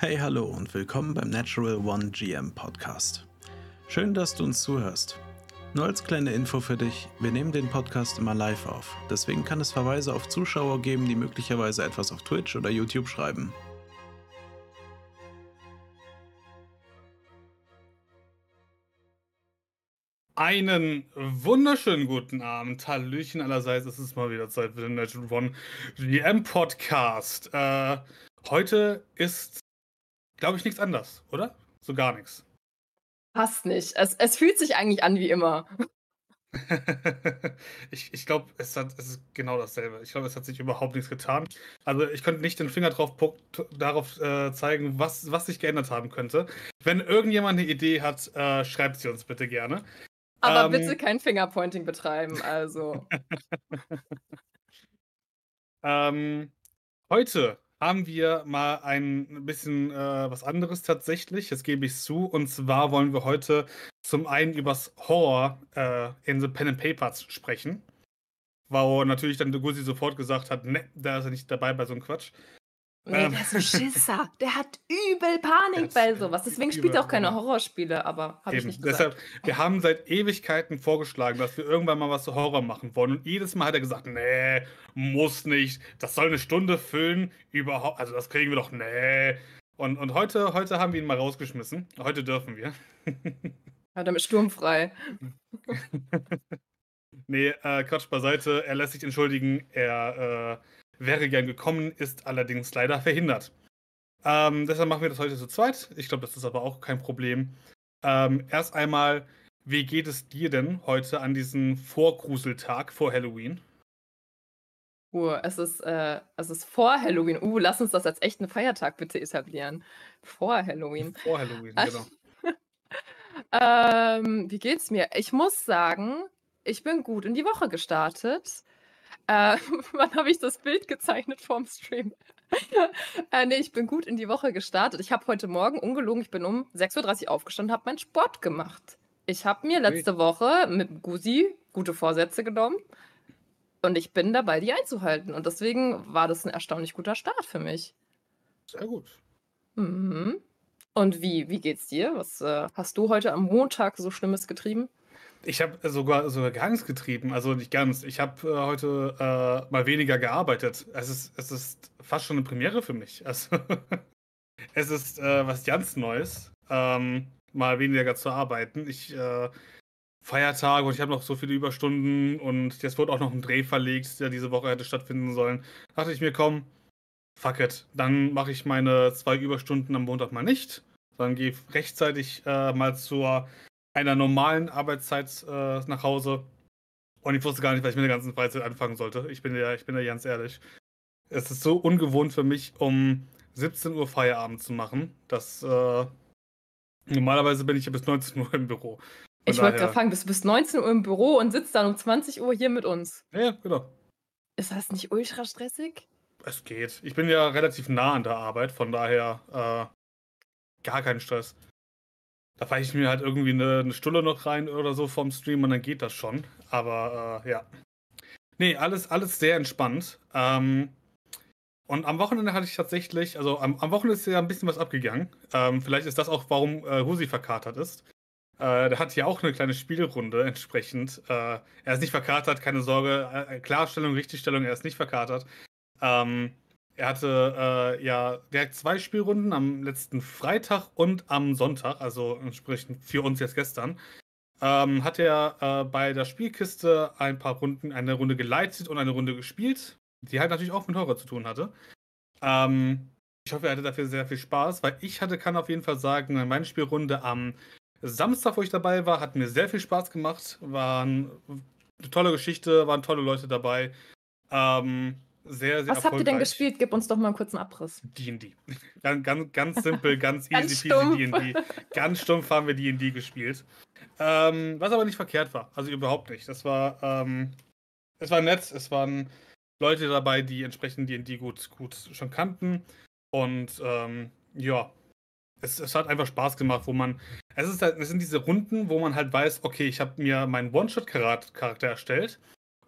Hey, hallo und willkommen beim Natural One GM Podcast. Schön, dass du uns zuhörst. Nur als kleine Info für dich, wir nehmen den Podcast immer live auf. Deswegen kann es Verweise auf Zuschauer geben, die möglicherweise etwas auf Twitch oder YouTube schreiben. Einen wunderschönen guten Abend. Hallöchen allerseits. Es ist mal wieder Zeit für den Natural One GM Podcast. Äh, heute ist, glaube ich, nichts anders, oder? So gar nichts. Passt nicht. Es, es fühlt sich eigentlich an wie immer. ich ich glaube, es, es ist genau dasselbe. Ich glaube, es hat sich überhaupt nichts getan. Also ich könnte nicht den Finger drauf darauf äh, zeigen, was, was sich geändert haben könnte. Wenn irgendjemand eine Idee hat, äh, schreibt sie uns bitte gerne. Aber ähm, bitte kein Fingerpointing betreiben, also. ähm, heute haben wir mal ein bisschen äh, was anderes tatsächlich, das gebe ich zu. Und zwar wollen wir heute zum einen übers Horror äh, in The Pen and Papers sprechen. Wo natürlich dann der Gusi sofort gesagt hat, ne, da ist er nicht dabei bei so einem Quatsch. Nee, ähm. der ist ein Schisser. Der hat übel Panik bei sowas. Deswegen spielt er auch keine Horrorspiele, aber habe ich nicht gesagt. Deshalb, wir haben seit Ewigkeiten vorgeschlagen, dass wir irgendwann mal was zu Horror machen wollen. Und jedes Mal hat er gesagt, nee, muss nicht. Das soll eine Stunde füllen. Überhaupt, also das kriegen wir doch, nee. Und, und heute, heute haben wir ihn mal rausgeschmissen. Heute dürfen wir. Hat er mit sturmfrei. nee, äh, Quatsch beiseite. Er lässt sich entschuldigen. Er äh, wäre gern gekommen, ist allerdings leider verhindert. Ähm, deshalb machen wir das heute zu zweit. Ich glaube, das ist aber auch kein Problem. Ähm, erst einmal, wie geht es dir denn heute an diesem Vorgruseltag vor Halloween? Uh, es ist, äh, es ist vor Halloween. Uh, lass uns das als echten Feiertag bitte etablieren. Vor Halloween. Vor Halloween, genau. ähm, wie geht's mir? Ich muss sagen, ich bin gut in die Woche gestartet. Äh, wann habe ich das Bild gezeichnet vorm Stream? äh, nee, ich bin gut in die Woche gestartet. Ich habe heute Morgen, ungelogen, ich bin um 6.30 Uhr aufgestanden, habe meinen Sport gemacht. Ich habe mir letzte. Woche mit Gusi gute Vorsätze genommen und ich bin dabei, die einzuhalten. Und deswegen war das ein erstaunlich guter Start für mich. Sehr gut. Mhm. Und wie, wie geht's dir? Was äh, hast du heute am Montag so Schlimmes getrieben? Ich habe sogar, sogar gar nichts getrieben, also nicht ganz. Ich habe äh, heute äh, mal weniger gearbeitet. Es ist, es ist fast schon eine Premiere für mich. Also, es ist äh, was ganz Neues, ähm, mal weniger zu arbeiten. Ich äh, Feiertage und ich habe noch so viele Überstunden und jetzt wurde auch noch ein Dreh verlegt, der diese Woche hätte stattfinden sollen. Da dachte ich mir, komm, fuck it, dann mache ich meine zwei Überstunden am Montag mal nicht. Dann gehe rechtzeitig äh, mal zur einer normalen Arbeitszeit äh, nach Hause. Und ich wusste gar nicht, was ich mit der ganzen Freizeit anfangen sollte. Ich bin ja, ich bin ja ganz ehrlich. Es ist so ungewohnt für mich, um 17 Uhr Feierabend zu machen, dass äh, normalerweise bin ich ja bis 19 Uhr im Büro. Von ich wollte gerade fragen, bist du bis 19 Uhr im Büro und sitzt dann um 20 Uhr hier mit uns? Ja, genau. Ist das nicht ultra stressig? Es geht. Ich bin ja relativ nah an der Arbeit, von daher äh, gar kein Stress. Da fahre ich mir halt irgendwie eine, eine Stulle noch rein oder so vom Stream und dann geht das schon. Aber äh, ja. Nee, alles, alles sehr entspannt. Ähm, und am Wochenende hatte ich tatsächlich, also am, am Wochenende ist ja ein bisschen was abgegangen. Ähm, vielleicht ist das auch, warum äh, Husi verkatert ist. Äh, der hat ja auch eine kleine Spielrunde entsprechend. Äh, er ist nicht verkatert, keine Sorge. Äh, Klarstellung, Richtigstellung, er ist nicht verkatert. Ähm, er hatte äh, ja direkt zwei Spielrunden am letzten Freitag und am Sonntag, also entsprechend für uns jetzt gestern. Ähm, hat er äh, bei der Spielkiste ein paar Runden, eine Runde geleitet und eine Runde gespielt, die halt natürlich auch mit Horror zu tun hatte. Ähm, ich hoffe, er hatte dafür sehr viel Spaß, weil ich hatte, kann auf jeden Fall sagen, meine Spielrunde am Samstag, wo ich dabei war, hat mir sehr viel Spaß gemacht. War eine tolle Geschichte, waren tolle Leute dabei. Ähm, sehr, sehr Was habt ihr denn gespielt? Gib uns doch mal einen kurzen Abriss. D&D. Ganz, ganz, ganz simpel, ganz, easy peasy D&D. Ganz stumpf haben wir D&D gespielt. Ähm, was aber nicht verkehrt war. Also überhaupt nicht. Das war, ähm, es war nett. Es waren Leute dabei, die entsprechend D&D gut, gut schon kannten. Und ähm, ja, es, es, hat einfach Spaß gemacht, wo man. Es, ist halt, es sind diese Runden, wo man halt weiß, okay, ich habe mir meinen One-Shot-Charakter erstellt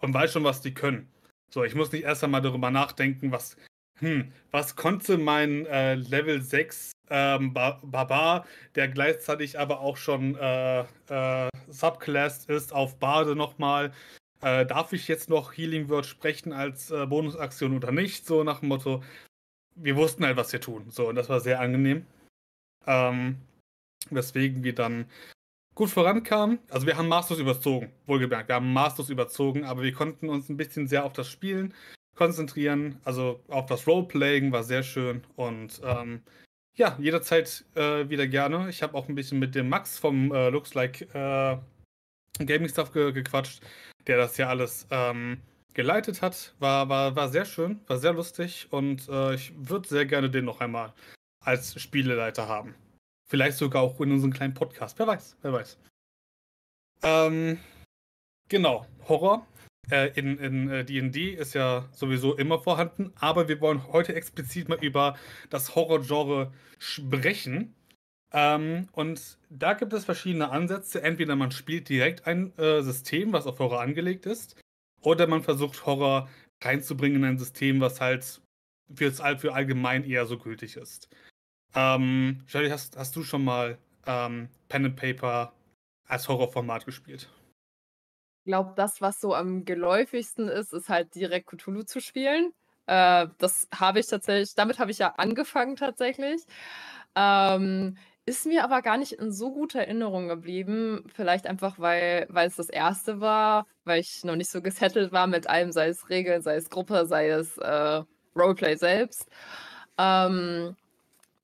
und weiß schon, was die können. So, ich muss nicht erst einmal darüber nachdenken, was, hm, was konnte mein äh, Level 6 ähm, Barbar, der gleichzeitig aber auch schon äh, äh, subclassed ist auf Bade nochmal. Äh, darf ich jetzt noch Healing Word sprechen als äh, Bonusaktion oder nicht? So nach dem Motto, wir wussten halt, was wir tun. So, und das war sehr angenehm. Ähm, weswegen wir dann gut vorankamen. Also wir haben Masters überzogen, wohlgemerkt. Wir haben Masters überzogen, aber wir konnten uns ein bisschen sehr auf das Spielen konzentrieren. Also auf das Roleplaying war sehr schön. Und ähm, ja, jederzeit äh, wieder gerne. Ich habe auch ein bisschen mit dem Max vom äh, Looks Like äh, Gaming Stuff ge gequatscht, der das ja alles ähm, geleitet hat. War, war, war sehr schön, war sehr lustig und äh, ich würde sehr gerne den noch einmal als Spieleleiter haben. Vielleicht sogar auch in unserem kleinen Podcast. Wer weiß, wer weiß. Ähm, genau, Horror äh, in D&D äh, ist ja sowieso immer vorhanden, aber wir wollen heute explizit mal über das Horror-Genre sprechen. Ähm, und da gibt es verschiedene Ansätze. Entweder man spielt direkt ein äh, System, was auf Horror angelegt ist, oder man versucht Horror reinzubringen in ein System, was halt für, für allgemein eher so gültig ist. Ähm, Shirley, hast, hast du schon mal ähm, Pen and Paper als Horrorformat gespielt? Ich glaube, das, was so am geläufigsten ist, ist halt direkt Cthulhu zu spielen. Äh, das habe ich tatsächlich, damit habe ich ja angefangen tatsächlich. Ähm, ist mir aber gar nicht in so guter Erinnerung geblieben. Vielleicht einfach, weil, weil es das erste war, weil ich noch nicht so gesettelt war mit allem, sei es Regeln, sei es Gruppe, sei es äh, Roleplay selbst. Ähm,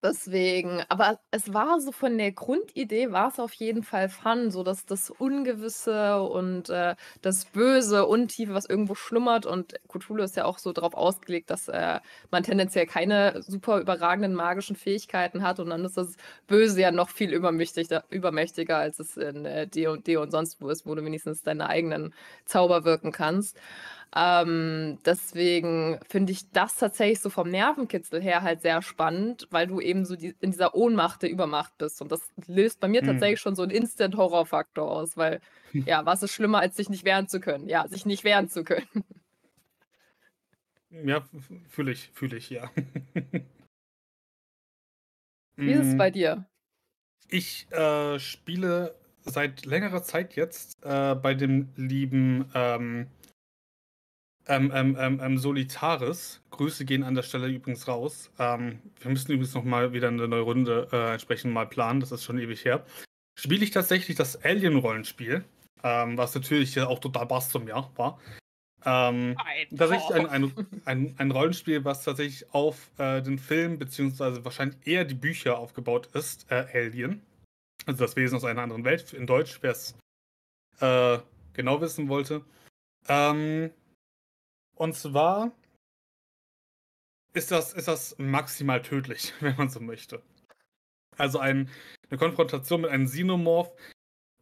Deswegen, aber es war so von der Grundidee war es auf jeden Fall Fun, so dass das Ungewisse und äh, das Böse, Untiefe, was irgendwo schlummert. Und Cthulhu ist ja auch so darauf ausgelegt, dass äh, man tendenziell keine super überragenden magischen Fähigkeiten hat. Und dann ist das Böse ja noch viel übermächtiger, als es in äh, D&D und sonst wo ist, wo du wenigstens deine eigenen Zauber wirken kannst. Ähm, deswegen finde ich das tatsächlich so vom Nervenkitzel her halt sehr spannend, weil du eben so die, in dieser Ohnmacht der Übermacht bist. Und das löst bei mir mhm. tatsächlich schon so einen Instant-Horror-Faktor aus, weil, ja, was ist schlimmer, als sich nicht wehren zu können? Ja, sich nicht wehren zu können. Ja, fühle ich, fühle ich, ja. Wie ist es mm. bei dir? Ich äh, spiele seit längerer Zeit jetzt äh, bei dem lieben ähm, ähm, ähm, ähm, ähm, Solitaris. Grüße gehen an der Stelle übrigens raus. Ähm, wir müssen übrigens noch mal wieder eine neue Runde äh, entsprechend mal planen. Das ist schon ewig her. Spiele ich tatsächlich das Alien-Rollenspiel, ähm, was natürlich auch total Bass zum Jahr war. Ähm, tatsächlich ein, ein, ein, ein, Rollenspiel, was tatsächlich auf äh, den Film, beziehungsweise wahrscheinlich eher die Bücher aufgebaut ist, äh, Alien. Also das Wesen aus einer anderen Welt, in Deutsch, wer es äh, genau wissen wollte. Ähm, und zwar ist das, ist das maximal tödlich, wenn man so möchte. Also ein, eine Konfrontation mit einem Xenomorph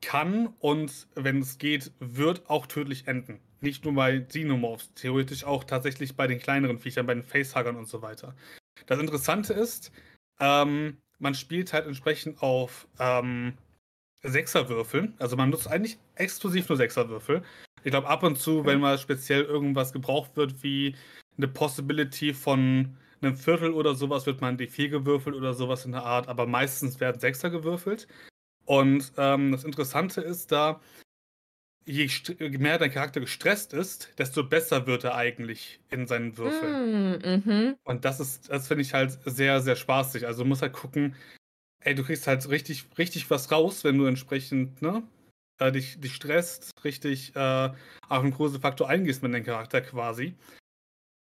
kann und, wenn es geht, wird auch tödlich enden. Nicht nur bei Xenomorphs, theoretisch auch tatsächlich bei den kleineren Viechern, bei den Facehuggern und so weiter. Das Interessante ist, ähm, man spielt halt entsprechend auf ähm, Sechserwürfeln. Also man nutzt eigentlich exklusiv nur Sechserwürfel. Ich glaube, ab und zu, wenn mal speziell irgendwas gebraucht wird, wie eine Possibility von einem Viertel oder sowas, wird man die vier gewürfelt oder sowas in der Art, aber meistens werden Sechser gewürfelt. Und ähm, das Interessante ist da, je mehr dein Charakter gestresst ist, desto besser wird er eigentlich in seinen Würfeln. Mm, mhm. Und das ist, das finde ich halt sehr, sehr spaßig. Also du musst halt gucken, ey, du kriegst halt richtig, richtig was raus, wenn du entsprechend, ne, äh, dich, dich stresst, richtig äh, auf einen großen Faktor eingehst mit dem Charakter quasi.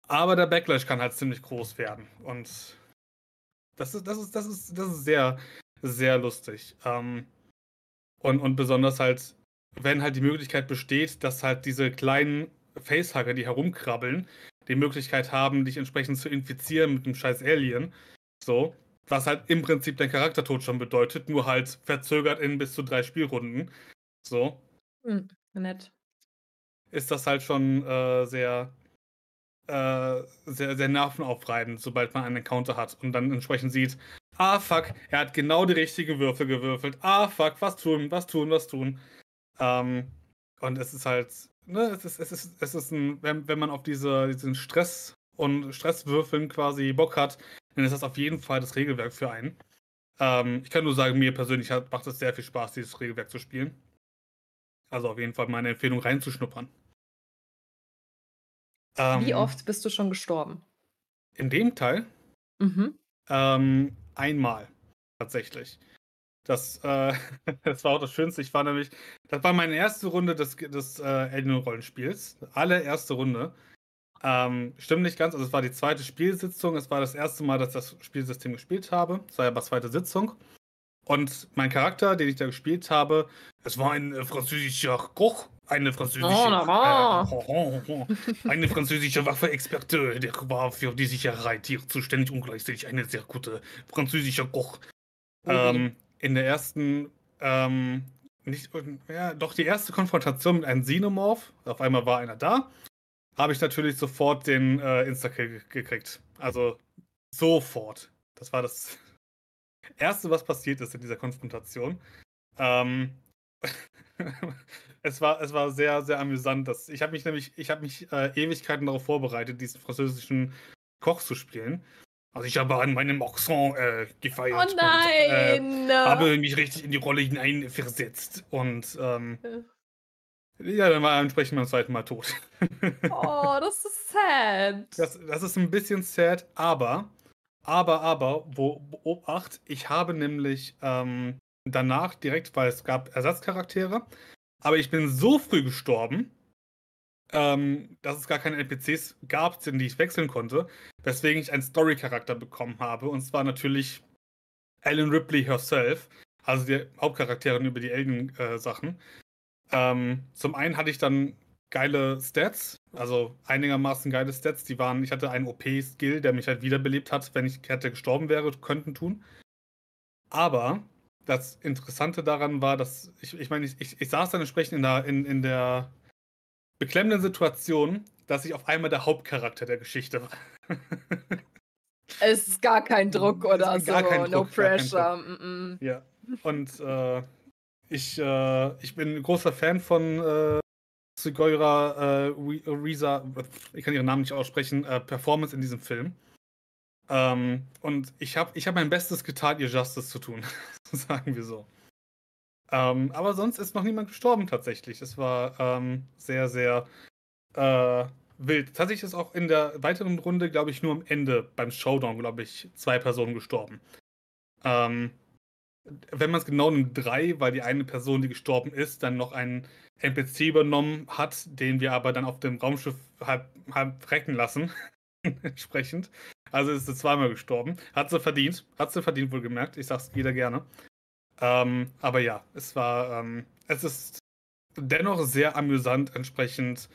Aber der Backlash kann halt ziemlich groß werden. Und das ist, das ist, das ist, das ist sehr, sehr lustig. Ähm, und, und besonders halt, wenn halt die Möglichkeit besteht, dass halt diese kleinen Facehugger, die herumkrabbeln, die Möglichkeit haben, dich entsprechend zu infizieren mit dem scheiß Alien. So. Was halt im Prinzip dein Charaktertod schon bedeutet, nur halt verzögert in bis zu drei Spielrunden. So. Hm, nett. Ist das halt schon äh, sehr, äh, sehr, sehr nervenaufreibend, sobald man einen Encounter hat und dann entsprechend sieht, ah fuck, er hat genau die richtige Würfel gewürfelt. Ah fuck, was tun, was tun, was tun. Ähm, und es ist halt, ne, es ist, es ist, es ist ein, wenn, wenn man auf diese, diesen Stress und Stresswürfeln quasi Bock hat, dann ist das auf jeden Fall das Regelwerk für einen. Ähm, ich kann nur sagen, mir persönlich hat, macht es sehr viel Spaß, dieses Regelwerk zu spielen. Also auf jeden Fall meine Empfehlung reinzuschnuppern. Wie Ähm, oft bist du schon gestorben? in dem Teil Mhm. ähm, einmal tatsächlich. Das, äh, das war auch das Schönste. Ich war nämlich, das war meine erste Runde des, des äh, Elden-Rollenspiels. Allererste Runde. Ähm, stimmt nicht ganz, also es war die zweite Spielsitzung. Es war das erste Mal, dass ich das Spielsystem gespielt habe. Es war ja aber zweite Sitzung. Und mein Charakter, den ich da gespielt habe, es war ein äh, französischer Koch, eine französische, Oh, äh, eine französische Waffeexperte, der war für die Sicherheit hier zuständig und gleichzeitig eine sehr gute französischer Koch. Ui. Ähm, in der ersten, ähm, nicht, ja, doch die erste Konfrontation mit einem Xenomorph, auf einmal war einer da, habe ich natürlich sofort den äh, Insta-Kill ge- gekriegt. Also sofort. Das war das Erste, was passiert ist in dieser Konfrontation. Ähm, es, war, es war sehr, sehr amüsant. Dass, ich habe mich nämlich, ich habe mich äh, Ewigkeiten darauf vorbereitet, diesen französischen Koch zu spielen. Also ich habe an meinem Accent äh, gefeiert. Oh und, äh, nein! habe mich richtig in die Rolle hinein versetzt. Und ähm, ja, dann war er entsprechend beim zweiten Mal tot. oh, das ist sad. Das, das ist ein bisschen sad, aber, aber, aber, wo, Obacht, ich habe nämlich ähm, danach direkt, weil es gab Ersatzcharaktere, aber ich bin so früh gestorben, ähm, dass es gar keine NPCs gab, in die ich wechseln konnte, weswegen ich einen Story-Charakter bekommen habe, und zwar natürlich Ellen Ripley herself, also die Hauptcharakterin über die Elden-Sachen. ähm, zum einen hatte ich dann geile Stats, also einigermaßen geile Stats. Die waren, ich hatte einen OP-Skill, der mich halt wiederbelebt hat, wenn ich hätte gestorben wäre, könnten tun. Aber das Interessante daran war, dass ich, ich meine, ich, ich, ich saß dann entsprechend in der, in, in der beklemmenden Situation, dass ich auf einmal der Hauptcharakter der Geschichte war. Es ist gar kein Druck oder so. gar kein no Druck, kein pressure. Mm -mm. Ja. Und äh, ich, äh, ich bin ein großer Fan von äh, Sugoira äh, Ri- Risa, ich kann ihren Namen nicht aussprechen, äh, Performance in diesem Film. Ähm, und ich habe ich hab mein Bestes getan, ihr Justice zu tun, sagen wir so. Ähm, aber sonst ist noch niemand gestorben tatsächlich. Es war ähm, sehr, sehr äh, wild. Tatsächlich ist auch in der weiteren Runde, glaube ich, nur am Ende beim Showdown, glaube ich, zwei Personen gestorben. Ähm, wenn man es genau nimmt, drei, weil die eine Person, die gestorben ist, dann noch einen NPC übernommen hat, den wir aber dann auf dem Raumschiff halb, halb recken lassen. Entsprechend. Also ist sie zweimal gestorben. Hat sie verdient. Hat sie verdient, wohl gemerkt. Ich sag's jeder gerne. Ähm, aber ja, es war, ähm, es ist dennoch sehr amüsant, entsprechend,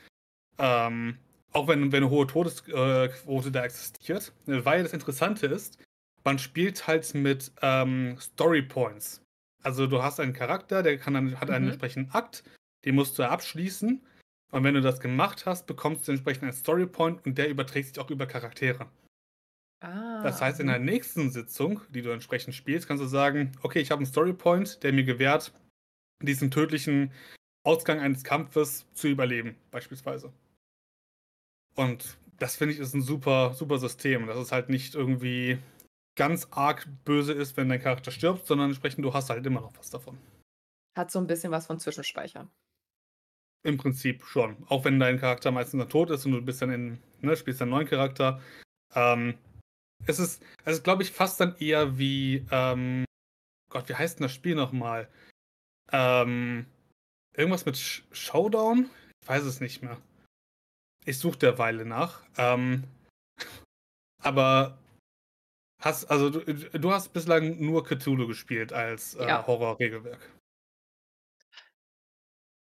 ähm, auch wenn, wenn eine hohe Todesquote da existiert, weil das Interessante ist, man spielt halt mit ähm, Story Points. Also du hast einen Charakter, der kann dann, hat einen Mhm. entsprechenden Akt, den musst du abschließen. Und wenn du das gemacht hast, bekommst du entsprechend einen Story Point und der überträgt sich auch über Charaktere. Ah, Das heißt, in der mhm. nächsten Sitzung, die du entsprechend spielst, kannst du sagen, okay, ich habe einen Story Point, der mir gewährt, diesen tödlichen Ausgang eines Kampfes zu überleben, beispielsweise. Und das finde ich ist ein super, super System. Dass es halt nicht irgendwie ganz arg böse ist, wenn dein Charakter stirbt, sondern entsprechend du hast halt immer noch was davon. Hat so ein bisschen was von Zwischenspeichern. Im Prinzip schon. Auch wenn dein Charakter meistens dann tot ist und du bist dann in, ne, spielst einen neuen Charakter. Ähm, es ist, es ist, glaube ich, fast dann eher wie, ähm, Gott, wie heißt denn das Spiel nochmal? Ähm, irgendwas mit Sh Showdown? Ich weiß es nicht mehr. Ich suche derweile nach. Ähm, aber hast, also du, du hast bislang nur Cthulhu gespielt als äh, Ja. Horror-Regelwerk.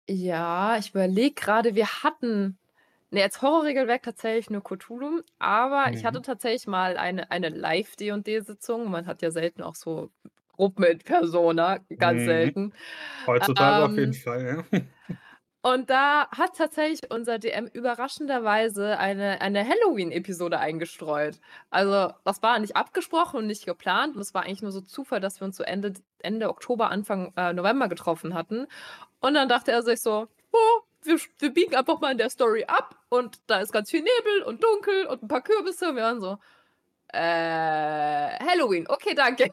Ja, ich überlege gerade, wir hatten ne, als Horrorregelwerk tatsächlich nur Cthulhu, aber ich hatte Mhm. tatsächlich mal eine eine Live-D&D-Sitzung. Man hat ja selten auch so Gruppen mit Persona, ganz Mhm. selten. Heutzutage auf jeden Ähm, Fall, ja. und da hat tatsächlich unser DM überraschenderweise eine eine Halloween-Episode eingestreut. Also, das war nicht abgesprochen und nicht geplant und es war eigentlich nur so Zufall, dass wir uns so Ende Ende Oktober, Anfang, äh, November getroffen hatten. Und dann dachte er sich so: „Oh, wir wir biegen einfach mal in der Story ab und da ist ganz viel Nebel und dunkel und 'n paar Kürbisse.“ Und wir waren so: „Äh, Halloween, okay, danke.“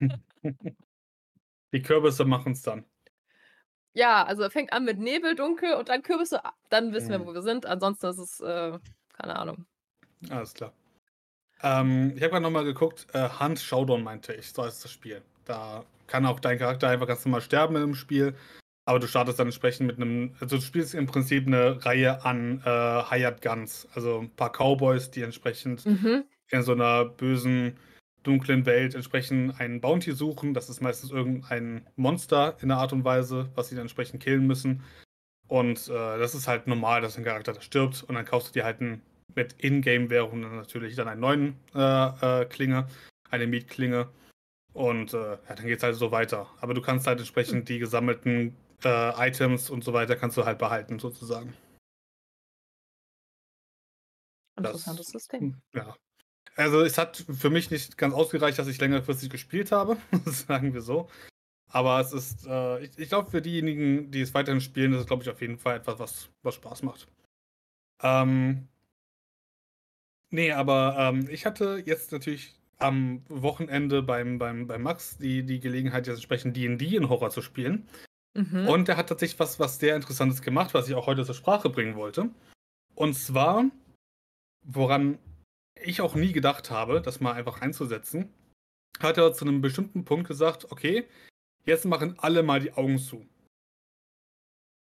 Die Kürbisse machen es dann. Ja, also fängt an mit Nebel, dunkel und dann Kürbisse. Dann wissen wir, Mhm. wo wir sind. Ansonsten ist es, äh, keine Ahnung. Alles klar. Ähm, ich habe gerade nochmal geguckt, äh, Hunt Showdown meinte ich, so heißt das Spiel. Da kann auch dein Charakter einfach ganz normal sterben im Spiel, aber du startest dann entsprechend mit einem, also du spielst im Prinzip eine Reihe an äh, Hired Guns, also ein paar Cowboys, die entsprechend Mhm. in so einer bösen, dunklen Welt entsprechend einen Bounty suchen. Das ist meistens irgendein Monster in der Art und Weise, was sie dann entsprechend killen müssen. Und äh, das ist halt normal, dass ein Charakter da stirbt und dann kaufst du dir halt einen, mit Ingame-Währungen natürlich dann einen neuen äh, äh, Klinge, eine Mietklinge. Und äh, ja, dann geht's halt so weiter. Aber du kannst halt entsprechend die gesammelten äh, Items und so weiter kannst du halt behalten, sozusagen. Das- Interessantes System. Ja. Also es hat für mich nicht ganz ausgereicht, dass ich längerfristig gespielt habe, sagen wir so. Aber es ist, äh, ich, ich glaube, für diejenigen, die es weiterhin spielen, ist es, glaube ich, auf jeden Fall etwas, was, was Spaß macht. Ähm, nee, aber ähm, ich hatte jetzt natürlich am Wochenende beim, beim, beim Max die, die Gelegenheit, jetzt entsprechend D&D in Horror zu spielen. Mhm. Und er hat tatsächlich was, was sehr Interessantes gemacht, was ich auch heute zur Sprache bringen wollte. Und zwar, woran ich auch nie gedacht habe, das mal einfach einzusetzen, hat er zu einem bestimmten Punkt gesagt, okay, jetzt machen alle mal die Augen zu.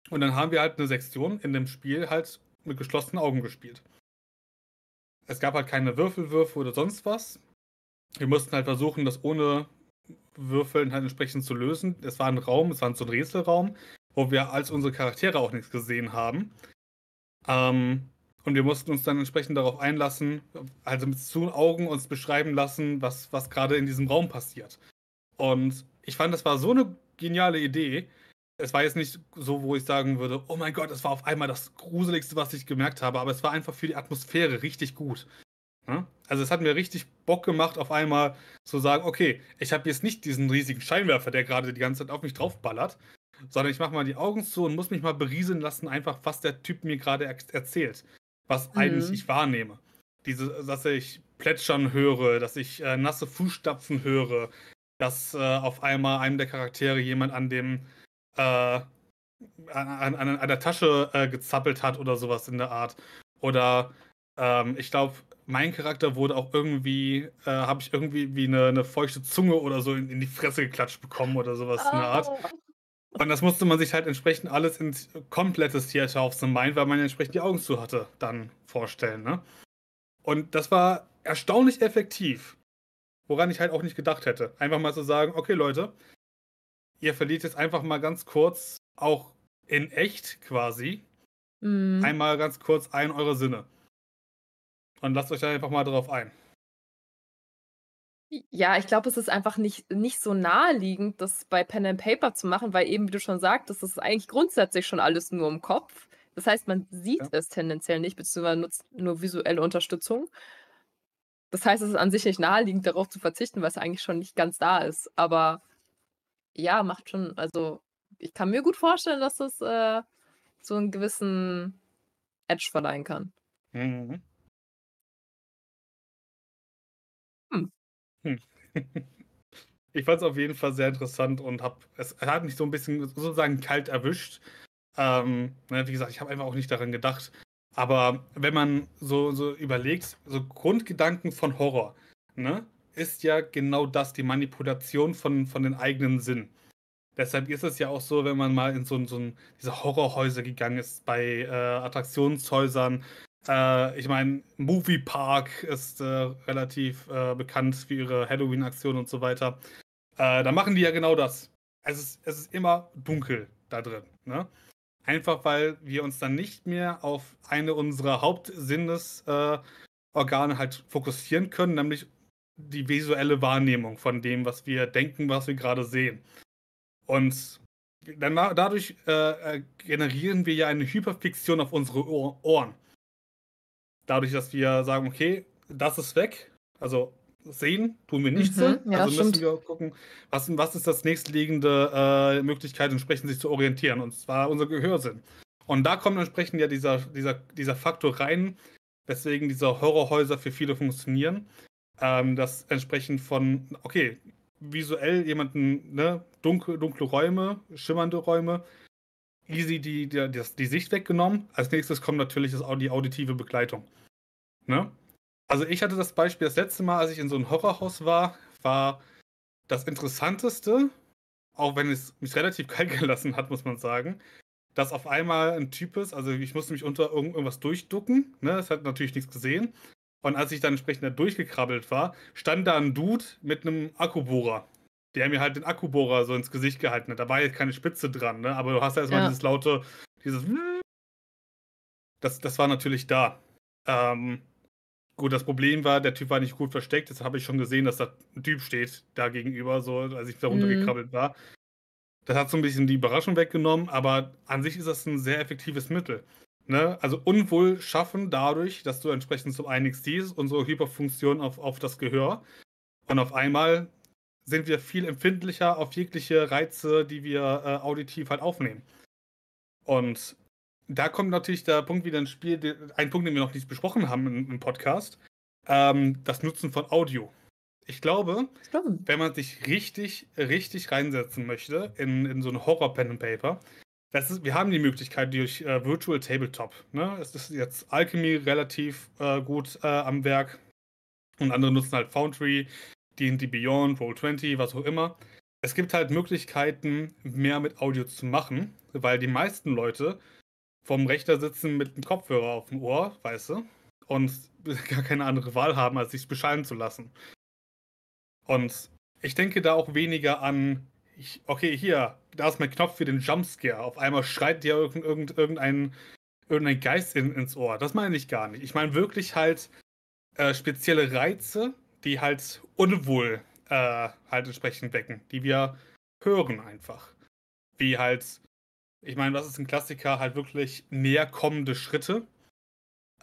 Und dann haben wir halt eine Sektion in dem Spiel halt mit geschlossenen Augen gespielt. Es gab halt keine Würfelwürfe oder sonst was. Wir mussten halt versuchen, das ohne Würfeln halt entsprechend zu lösen. Es war ein Raum, es war so ein Rätselraum, wo wir als unsere Charaktere auch nichts gesehen haben. Ähm, und wir mussten uns dann entsprechend darauf einlassen, also mit zu Augen uns beschreiben lassen, was, was gerade in diesem Raum passiert. Und ich fand, das war so eine geniale Idee. Es war jetzt nicht so, wo ich sagen würde, oh mein Gott, es war auf einmal das Gruseligste, was ich gemerkt habe, aber es war einfach für die Atmosphäre richtig gut. Also es hat mir richtig Bock gemacht, auf einmal zu sagen, okay, ich habe jetzt nicht diesen riesigen Scheinwerfer, der gerade die ganze Zeit auf mich draufballert, sondern ich mache mal die Augen zu und muss mich mal berieseln lassen, einfach was der Typ mir gerade er erzählt, was Mhm. eigentlich ich wahrnehme. Diese, dass ich plätschern höre, dass ich äh, nasse Fußstapfen höre, dass äh, auf einmal einem der Charaktere jemand an dem äh, an, an, an, der Tasche äh, gezappelt hat oder sowas in der Art. Oder ähm, ich glaube, mein Charakter wurde auch irgendwie, äh, habe ich irgendwie wie eine, eine feuchte Zunge oder so in, in die Fresse geklatscht bekommen oder sowas in der Art. Und das musste man sich halt entsprechend alles ins komplettes Theater of the Mind, weil man entsprechend die Augen zu hatte, dann vorstellen. Ne? Und das war erstaunlich effektiv. Woran ich halt auch nicht gedacht hätte. Einfach mal zu sagen, okay Leute, ihr verliert jetzt einfach mal ganz kurz, auch in echt quasi, Mhm. einmal ganz kurz ein eure Sinne. Und lasst euch da einfach mal drauf ein. Ja, ich glaube, es ist einfach nicht, nicht so naheliegend, das bei Pen and Paper zu machen, weil eben, wie du schon sagtest, das ist eigentlich grundsätzlich schon alles nur im Kopf. Das heißt, man sieht Ja. es tendenziell nicht, beziehungsweise nutzt nur visuelle Unterstützung. Das heißt, es ist an sich nicht naheliegend, darauf zu verzichten, weil es eigentlich schon nicht ganz da ist. Aber ja, macht schon, also ich kann mir gut vorstellen, dass das äh, so einen gewissen Edge verleihen kann. Mhm. Hm. Ich fand es auf jeden Fall sehr interessant und hab, es hat mich so ein bisschen sozusagen kalt erwischt. Ähm, ne, wie gesagt, ich habe einfach auch nicht daran gedacht. Aber wenn man so, so überlegt, so Grundgedanken von Horror, ne, ist ja genau das, die Manipulation von, von den eigenen Sinnen. Deshalb ist es ja auch so, wenn man mal in so, so ein, diese Horrorhäuser gegangen ist, bei äh, Attraktionshäusern. Äh, ich meine, Movie Park ist äh, relativ äh, bekannt für ihre Halloween-Aktion und so weiter. Äh, da machen die ja genau das. Es ist, es ist immer dunkel da drin. Ne? Einfach weil wir uns dann nicht mehr auf eine unserer Hauptsinnesorgane äh, halt fokussieren können, nämlich die visuelle Wahrnehmung von dem, was wir denken, was wir gerade sehen. Und dann, dadurch äh, generieren wir ja eine Hyperfiktion auf unsere Ohr Ohren. Dadurch, dass wir sagen, okay, das ist weg, also sehen tun wir nicht so. Mhm, ja, also müssen stimmt. wir gucken, was, was ist das nächstliegende äh, Möglichkeit, entsprechend sich zu orientieren. Und zwar unser Gehörsinn. Und da kommt entsprechend ja dieser, dieser, dieser Faktor rein, weswegen diese Horrorhäuser für viele funktionieren. Ähm, das entsprechend von, okay, visuell jemanden, ne, dunkle, dunkle Räume, schimmernde Räume, easy die, die, die, die Sicht weggenommen. Als nächstes kommt natürlich das, die auditive Begleitung. Ne? Also ich hatte das Beispiel das letzte Mal, als ich in so einem Horrorhaus war, war das Interessanteste, auch wenn es mich relativ kalt gelassen hat, muss man sagen, dass auf einmal ein Typ ist, also ich musste mich unter irgendwas durchducken, ne? Es hat natürlich nichts gesehen. Und als ich dann entsprechend da durchgekrabbelt war, stand da ein Dude mit einem Akkubohrer, der mir halt den Akkubohrer so ins Gesicht gehalten hat. Da war jetzt keine Spitze dran, ne? Aber du hast ja erstmal ja. dieses laute, dieses das, das war natürlich da. Ähm, gut, das Problem war, der Typ war nicht gut versteckt. Jetzt habe ich schon gesehen, dass da ein Typ steht da gegenüber, so als ich da runtergekrabbelt mhm. war. Das hat so ein bisschen die Überraschung weggenommen, aber an sich ist das ein sehr effektives Mittel. Ne? Also Unwohl schaffen dadurch, dass du entsprechend zum einen siehst, unsere Hyperfunktion auf, auf das Gehör. Und auf einmal sind wir viel empfindlicher auf jegliche Reize, die wir äh, auditiv halt aufnehmen. Und da kommt natürlich der Punkt wieder ins Spiel, ein Punkt, den wir noch nicht besprochen haben im, im Podcast, ähm, das Nutzen von Audio. Ich glaube, wenn man sich richtig, richtig reinsetzen möchte in, in so ein Horror-Pen and Paper, ist, wir haben die Möglichkeit durch äh, Virtual Tabletop. Ne? Es ist jetzt Alchemy relativ äh, gut äh, am Werk und andere nutzen halt Foundry, D&D Beyond, Roll20, was auch immer. Es gibt halt Möglichkeiten, mehr mit Audio zu machen, weil die meisten Leute vom Rechter sitzen mit dem Kopfhörer auf dem Ohr, weißt du, und gar keine andere Wahl haben, als sich beschallen zu lassen. Und ich denke da auch weniger an, ich, okay, hier, da ist mein Knopf für den Jumpscare. Auf einmal schreit dir irgend, irgendein, irgendein Geist in, ins Ohr. Das meine ich gar nicht. Ich meine wirklich halt äh, spezielle Reize, die halt Unwohl äh, halt entsprechend wecken, die wir hören einfach. Wie halt, ich meine, was ist ein Klassiker? Halt wirklich näher kommende Schritte.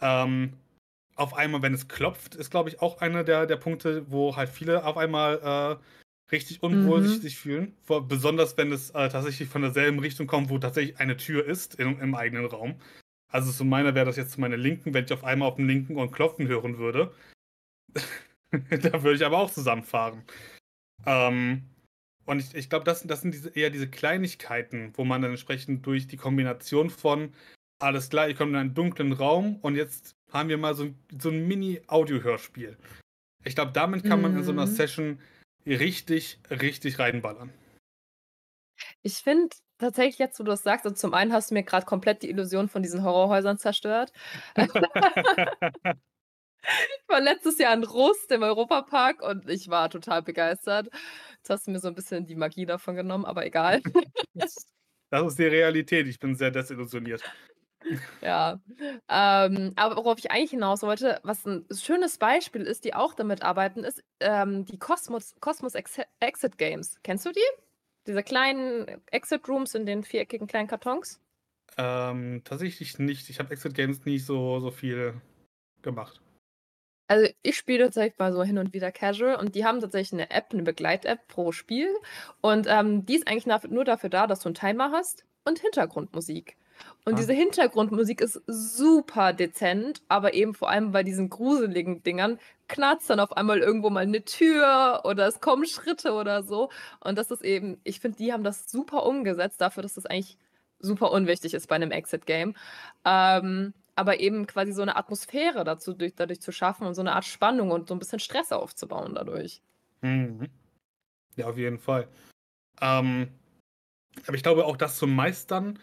Ähm, auf einmal, wenn es klopft, ist, glaube ich, auch einer der, der Punkte, wo halt viele auf einmal äh, richtig unwohl mhm. sich, fühlen. Vor, besonders wenn es äh, tatsächlich von derselben Richtung kommt, wo tatsächlich eine Tür ist in, im eigenen Raum. Also zu meiner wäre das jetzt zu meiner Linken, wenn ich auf einmal auf dem linken Ohr klopfen hören würde. da würde ich aber auch zusammenfahren. Ähm, und ich, ich glaube, das, das sind diese, eher diese Kleinigkeiten, wo man dann entsprechend durch die Kombination von alles klar, ich komme in einen dunklen Raum und jetzt haben wir mal so, so ein Mini-Audio-Hörspiel. Ich glaube, damit kann man in so einer mhm. Session richtig, richtig reinballern. Ich finde tatsächlich jetzt, wo du das sagst, also zum einen hast du mir gerade komplett die Illusion von diesen Horrorhäusern zerstört. Ich war letztes Jahr in Rust im Europapark und ich war total begeistert. Jetzt hast du mir so ein bisschen die Magie davon genommen, aber egal. Das ist die Realität. Ich bin sehr desillusioniert. Ja, ähm, aber worauf ich eigentlich hinaus wollte, was ein schönes Beispiel ist, die auch damit arbeiten, ist ähm, die Cosmos, Cosmos Exit Games. Kennst du die? Diese kleinen Exit Rooms in den viereckigen kleinen Kartons? Ähm, tatsächlich nicht. Ich habe Exit Games nicht so, so viel gemacht. Also ich spiele tatsächlich mal so hin und wieder Casual und die haben tatsächlich eine App, eine Begleit-App pro Spiel. Und ähm, die ist eigentlich nur dafür da, dass du einen Timer hast und Hintergrundmusik. Und ah. diese Hintergrundmusik ist super dezent, aber eben vor allem bei diesen gruseligen Dingern knarzt dann auf einmal irgendwo mal eine Tür oder es kommen Schritte oder so. Und das ist eben, ich finde, die haben das super umgesetzt dafür, dass das eigentlich super unwichtig ist bei einem Exit-Game. Ähm, aber eben quasi so eine Atmosphäre dazu durch, dadurch zu schaffen und so eine Art Spannung und so ein bisschen Stress aufzubauen dadurch. Mhm. Ja, auf jeden Fall. Ähm, aber ich glaube auch, das zu meistern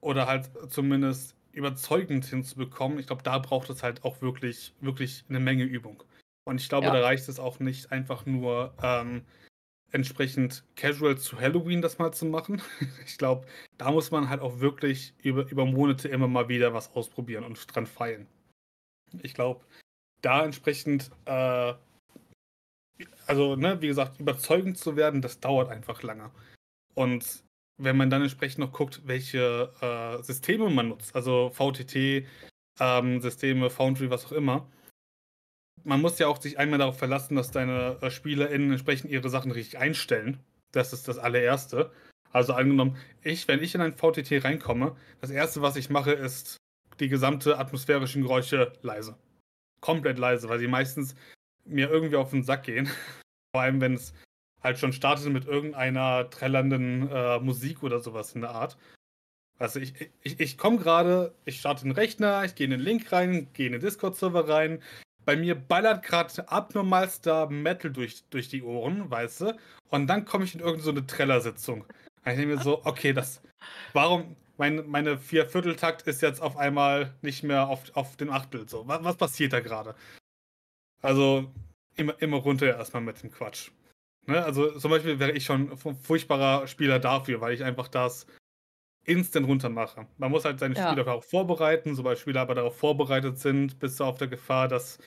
oder halt zumindest überzeugend hinzubekommen, ich glaube, da braucht es halt auch wirklich, wirklich eine Menge Übung. Und ich glaube, ja. da reicht es auch nicht einfach nur ähm, entsprechend casual zu Halloween das mal zu machen. Ich glaube, da muss man halt auch wirklich über, über Monate immer mal wieder was ausprobieren und dran feilen. Ich glaube, da entsprechend, äh, also, ne, wie gesagt, überzeugend zu werden, das dauert einfach lange. Und wenn man dann entsprechend noch guckt, welche äh, Systeme man nutzt, also VTT, ähm, Systeme, Foundry, was auch immer, man muss ja auch sich einmal darauf verlassen, dass deine äh, SpielerInnen entsprechend ihre Sachen richtig einstellen. Das ist das allererste. Also angenommen, ich, wenn ich in ein VTT reinkomme, das erste, was ich mache, ist die gesamte atmosphärischen Geräusche leise. Komplett leise, weil sie meistens mir irgendwie auf den Sack gehen. Vor allem, wenn es halt schon startete mit irgendeiner trällernden äh, Musik oder sowas in der Art. Also ich, ich, ich komme gerade, ich starte den Rechner, ich gehe in den Link rein, gehe in den Discord-Server rein. Bei mir ballert gerade abnormalster Metal durch, durch die Ohren, weißt du? Und dann komme ich in irgendeine so Trellersitzung. Ich denke mir so, okay, das. Warum? Mein, meine Viervierteltakt ist jetzt auf einmal nicht mehr auf, auf dem Achtel. So, was, was passiert da gerade? Also, immer, immer runter erstmal mit dem Quatsch. Ne? Also, zum Beispiel wäre ich schon ein furchtbarer Spieler dafür, weil ich einfach das instant runtermache. Man muss halt seine ja. Spieler darauf vorbereiten, sobald Spieler aber darauf vorbereitet sind, bist du auf der Gefahr, dass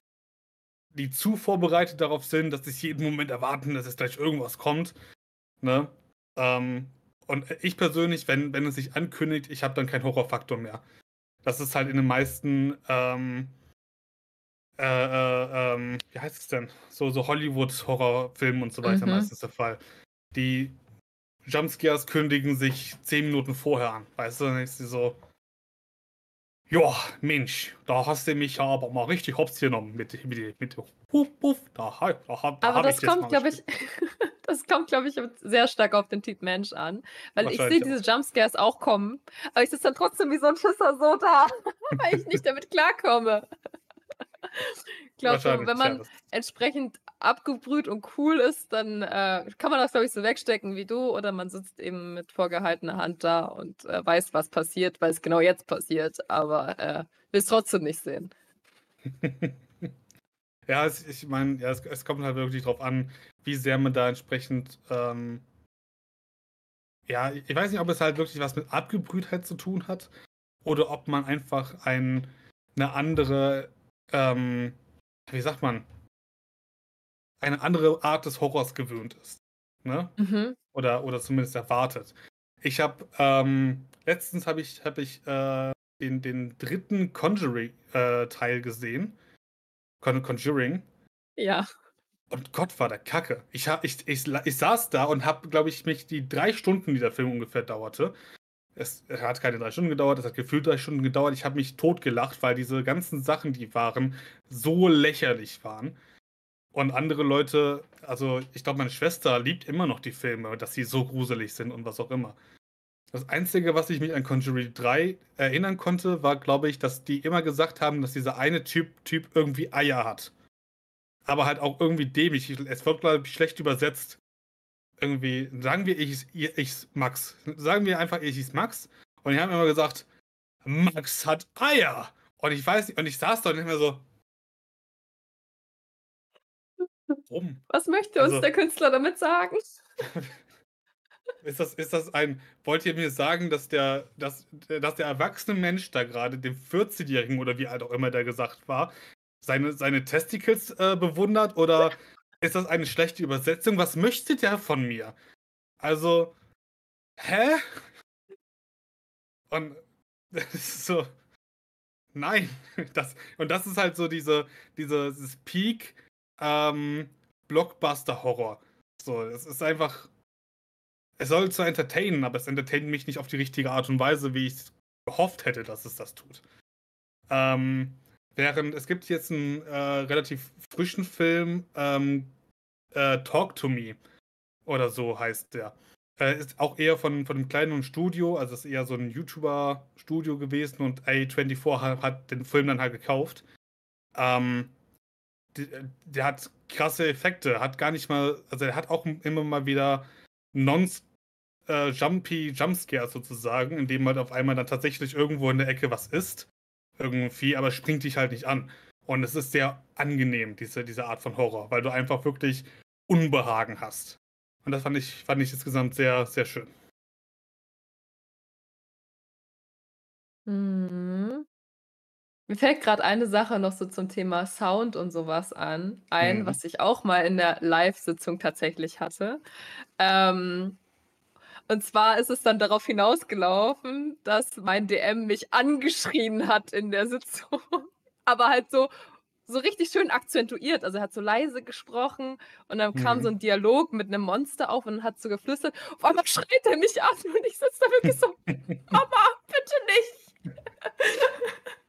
die zu vorbereitet darauf sind, dass sie jeden Moment erwarten, dass es gleich irgendwas kommt. Ne? Ähm, und ich persönlich, wenn, wenn es sich ankündigt, ich habe dann keinen Horrorfaktor mehr. Das ist halt in den meisten, ähm, äh, äh, ähm, wie heißt es denn? So, so Hollywood-Horrorfilmen und so weiter mhm. meistens der Fall. Die Jumpscares kündigen sich zehn Minuten vorher an. Weißt du, dann ist sie so, ja, Mensch, da hast du mich aber mal richtig hops genommen mit, mit, mit Puff, Puff, da, da, da Aber das kommt, glaube ich, das kommt, glaube ich, sehr stark auf den Typ Mensch an. Weil ich sehe diese Jumpscares auch kommen, aber ich sitze dann trotzdem wie so ein Schisser so da, weil ich nicht damit klarkomme. Ich glaube, wenn man ja, entsprechend abgebrüht und cool ist, dann äh, kann man das, glaube ich, so wegstecken wie du oder man sitzt eben mit vorgehaltener Hand da und äh, weiß, was passiert, weil es genau jetzt passiert, aber äh, will es trotzdem nicht sehen. ja, es, ich meine, ja, es, es, kommt halt wirklich darauf an, wie sehr man da entsprechend. Ähm, ja, ich weiß nicht, ob es halt wirklich was mit Abgebrühtheit zu tun hat oder ob man einfach ein, eine andere ähm, wie sagt man, eine andere Art des Horrors gewöhnt ist. Ne? Mhm. Oder, oder zumindest erwartet. Ich habe, ähm, letztens habe ich, hab ich äh, den, den dritten Conjuring-Teil äh, gesehen. Con Conjuring. Ja. Und Gott war der Kacke. Ich, hab, ich, ich, ich saß da und habe, glaube ich, mich die drei Stunden, die der Film ungefähr dauerte, es hat keine drei Stunden gedauert, es hat gefühlt drei Stunden gedauert. Ich habe mich totgelacht, weil diese ganzen Sachen, die waren, so lächerlich waren. Und andere Leute, also ich glaube, meine Schwester liebt immer noch die Filme, dass sie so gruselig sind und was auch immer. Das Einzige, was ich mich an Conjuring 3 erinnern konnte, war, glaube ich, dass die immer gesagt haben, dass dieser eine Typ, typ irgendwie Eier hat. Aber halt auch irgendwie dämlich. Es wird, glaube ich, schlecht übersetzt irgendwie, sagen wir, ich, ich, Max. Sagen wir einfach, ich ist Max. Und die haben immer gesagt, Max hat Eier. Und ich weiß nicht, und ich saß da nicht mehr so. Warum? Was möchte uns also, der Künstler damit sagen? ist, das, ist das ein. Wollt ihr mir sagen, dass der, dass, dass der erwachsene Mensch da gerade, dem 14-Jährigen oder wie alt auch immer der gesagt war, seine, seine Testicles äh, bewundert oder ist das eine schlechte Übersetzung? Was möchte der von mir? Also, hä? Und das ist so, nein. Das, und das ist halt so diese, diese dieses Peak ähm, Blockbuster-Horror. So, es ist einfach, es soll zwar entertainen, aber es entertaint mich nicht auf die richtige Art und Weise, wie ich gehofft hätte, dass es das tut. Ähm, während es gibt jetzt einen äh, relativ frischen Film, ähm, äh, Talk to Me oder so heißt der. Äh, ist auch eher von, von einem kleinen Studio, also ist eher so ein YouTuber-Studio gewesen und A24 hat, hat, den Film dann halt gekauft. Ähm, die, der hat krasse Effekte, hat gar nicht mal, also er hat auch immer mal wieder non-jumpy äh, Jumpscares sozusagen, indem halt auf einmal dann tatsächlich irgendwo in der Ecke was ist. Irgendwie, aber springt dich halt nicht an. Und es ist sehr angenehm, diese, diese Art von Horror, weil du einfach wirklich Unbehagen hast. Und das fand ich, fand ich insgesamt sehr, sehr schön. Mhm. Mir fällt gerade eine Sache noch so zum Thema Sound und sowas an ein, Mhm. was ich auch mal in der Live-Sitzung tatsächlich hatte. Ähm, und zwar ist es dann darauf hinausgelaufen, dass mein DM mich angeschrien hat in der Sitzung, aber halt so so richtig schön akzentuiert. Also er hat so leise gesprochen und dann kam so mhm. ein Dialog mit einem Monster auf und hat so geflüstert. Auf einmal schreit er mich an und ich sitze da wirklich so, Mama, bitte nicht.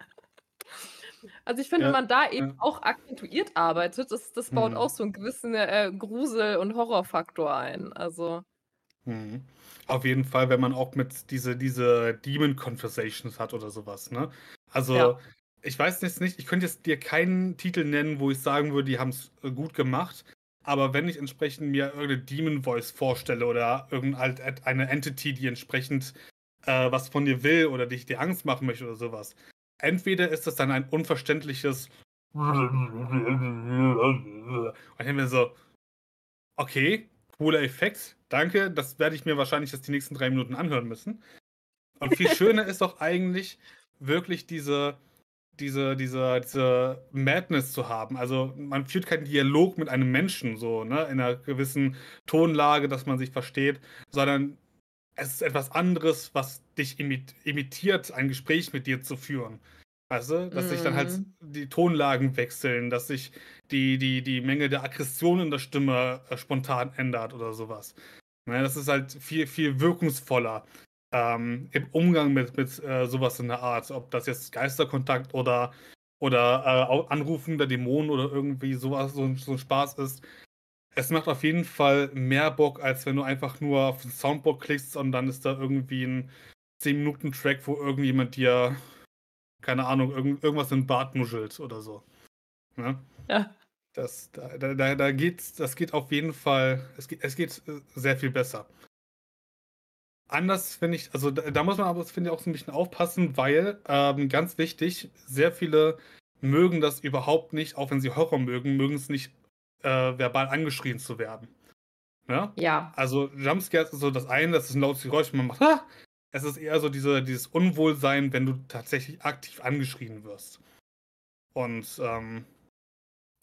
Also ich finde, Ja, wenn man da eben ja. auch akzentuiert arbeitet, das, das baut Mhm. auch so einen gewissen äh, Grusel- und Horrorfaktor ein. Also, Mhm. Auf jeden Fall, wenn man auch mit diese, diese Demon Conversations hat oder sowas, ne? Also, ja. ich weiß jetzt nicht, ich könnte jetzt dir keinen Titel nennen, wo ich sagen würde, die haben es gut gemacht. Aber wenn ich entsprechend mir irgendeine Demon Voice vorstelle oder irgendeine Entity, die entsprechend äh, was von dir will oder dich dir Angst machen möchte oder sowas, entweder ist das dann ein unverständliches und ich mir so, okay, cooler Effekt, danke, das werde ich mir wahrscheinlich jetzt die nächsten drei Minuten anhören müssen. Und viel schöner ist doch eigentlich wirklich diese, diese, diese, diese Madness zu haben. Also man führt keinen Dialog mit einem Menschen so, ne, in einer gewissen Tonlage, dass man sich versteht, sondern es ist etwas anderes, was dich imit imitiert, ein Gespräch mit dir zu führen. Weißt du? Dass sich dann halt Mhm. die Tonlagen wechseln, dass sich die, die, die Menge der Aggression in der Stimme äh, spontan ändert oder sowas. Ne, das ist halt viel, viel wirkungsvoller ähm, im Umgang mit, mit äh, sowas in der Art. Ob das jetzt Geisterkontakt oder, oder äh, Anrufen der Dämonen oder irgendwie sowas, so, ein- so ein Spaß ist. Es macht auf jeden Fall mehr Bock, als wenn du einfach nur auf den Soundboard klickst und dann ist da irgendwie ein 10-Minuten-Track, wo irgendjemand dir, keine Ahnung, irgend, irgendwas in den Bart nuschelt oder so. Ne? Ja. Das, da, da, da, da geht's, das geht auf jeden Fall, es geht, es geht äh, sehr viel besser. Anders finde ich, also da, da muss man aber, finde ich, auch so ein bisschen aufpassen, weil, ähm, ganz wichtig, sehr viele mögen das überhaupt nicht, auch wenn sie Horror mögen, mögen es nicht, äh, verbal angeschrien zu werden. Ne? Ja. Also Jumpscares ist so das eine, das ist ein lautes Geräusch, man macht, ah! es ist eher so diese, dieses Unwohlsein, wenn du tatsächlich aktiv angeschrien wirst. Und ähm,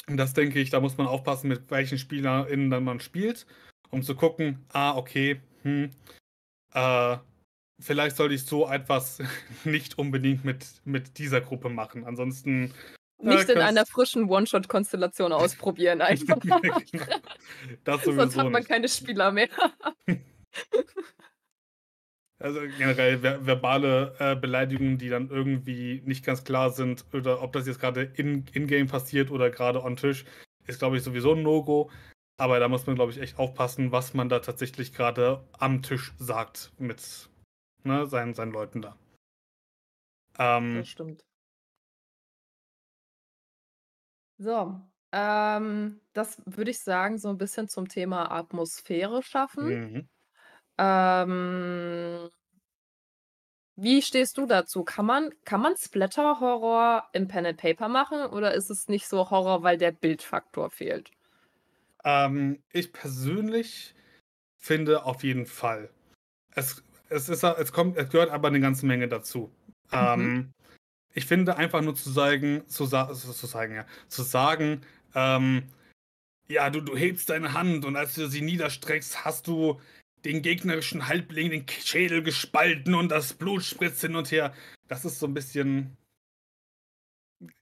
das denke ich, da muss man aufpassen, mit welchen SpielerInnen dann man spielt, um zu gucken, ah, okay, hm, äh, vielleicht sollte ich so etwas nicht unbedingt mit, mit dieser Gruppe machen. Ansonsten. Nicht in kann's- einer frischen One-Shot-Konstellation ausprobieren einfach. Sonst hat man nicht. keine Spieler mehr. Also generell ver verbale äh, Beleidigungen, die dann irgendwie nicht ganz klar sind, oder ob das jetzt gerade in- in-game passiert oder gerade on Tisch, ist, glaube ich, sowieso ein No-Go. Aber da muss man, glaube ich, echt aufpassen, was man da tatsächlich gerade am Tisch sagt mit ne, seinen, seinen Leuten da. Ähm, Das stimmt. So, ähm, das würde ich sagen, so ein bisschen zum Thema Atmosphäre schaffen. mhm. Ähm, wie stehst du dazu? Kann man, kann man Splatter-Horror im Pen and Paper machen oder ist es nicht so Horror, weil der Bildfaktor fehlt? Ähm, ich persönlich finde auf jeden Fall. Es, es, ist, es, kommt, es gehört aber eine ganze Menge dazu. Mhm. Ähm, ich finde einfach nur zu sagen, zu, sa zu, sagen, ja, zu sagen, ähm, ja, du, du hebst deine Hand und als du sie niederstreckst, hast du den gegnerischen Halbling den Schädel gespalten und das Blut spritzt hin und her. Das ist so ein bisschen.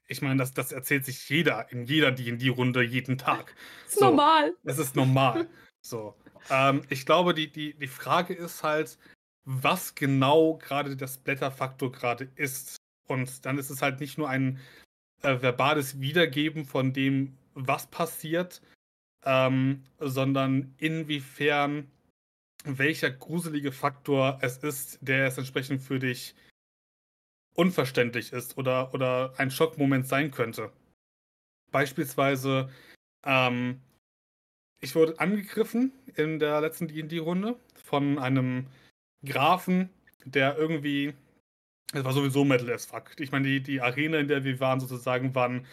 Ich meine, das, das erzählt sich jeder in jeder D&D-Runde jeden Tag. Ist So. normal. Das ist normal. so. Ähm, ich glaube, die, die, die Frage ist halt, was genau gerade der Splatter-Faktor gerade ist. Und dann ist es halt nicht nur ein äh, verbales Wiedergeben von dem, was passiert, ähm, sondern inwiefern welcher gruselige Faktor es ist, der es entsprechend für dich unverständlich ist oder, oder ein Schockmoment sein könnte. Beispielsweise, ähm, ich wurde angegriffen in der letzten D&D-Runde von einem Grafen, der irgendwie, es war sowieso Metal as fuck. Ich meine, die, die Arena, in der wir waren, sozusagen, war ein,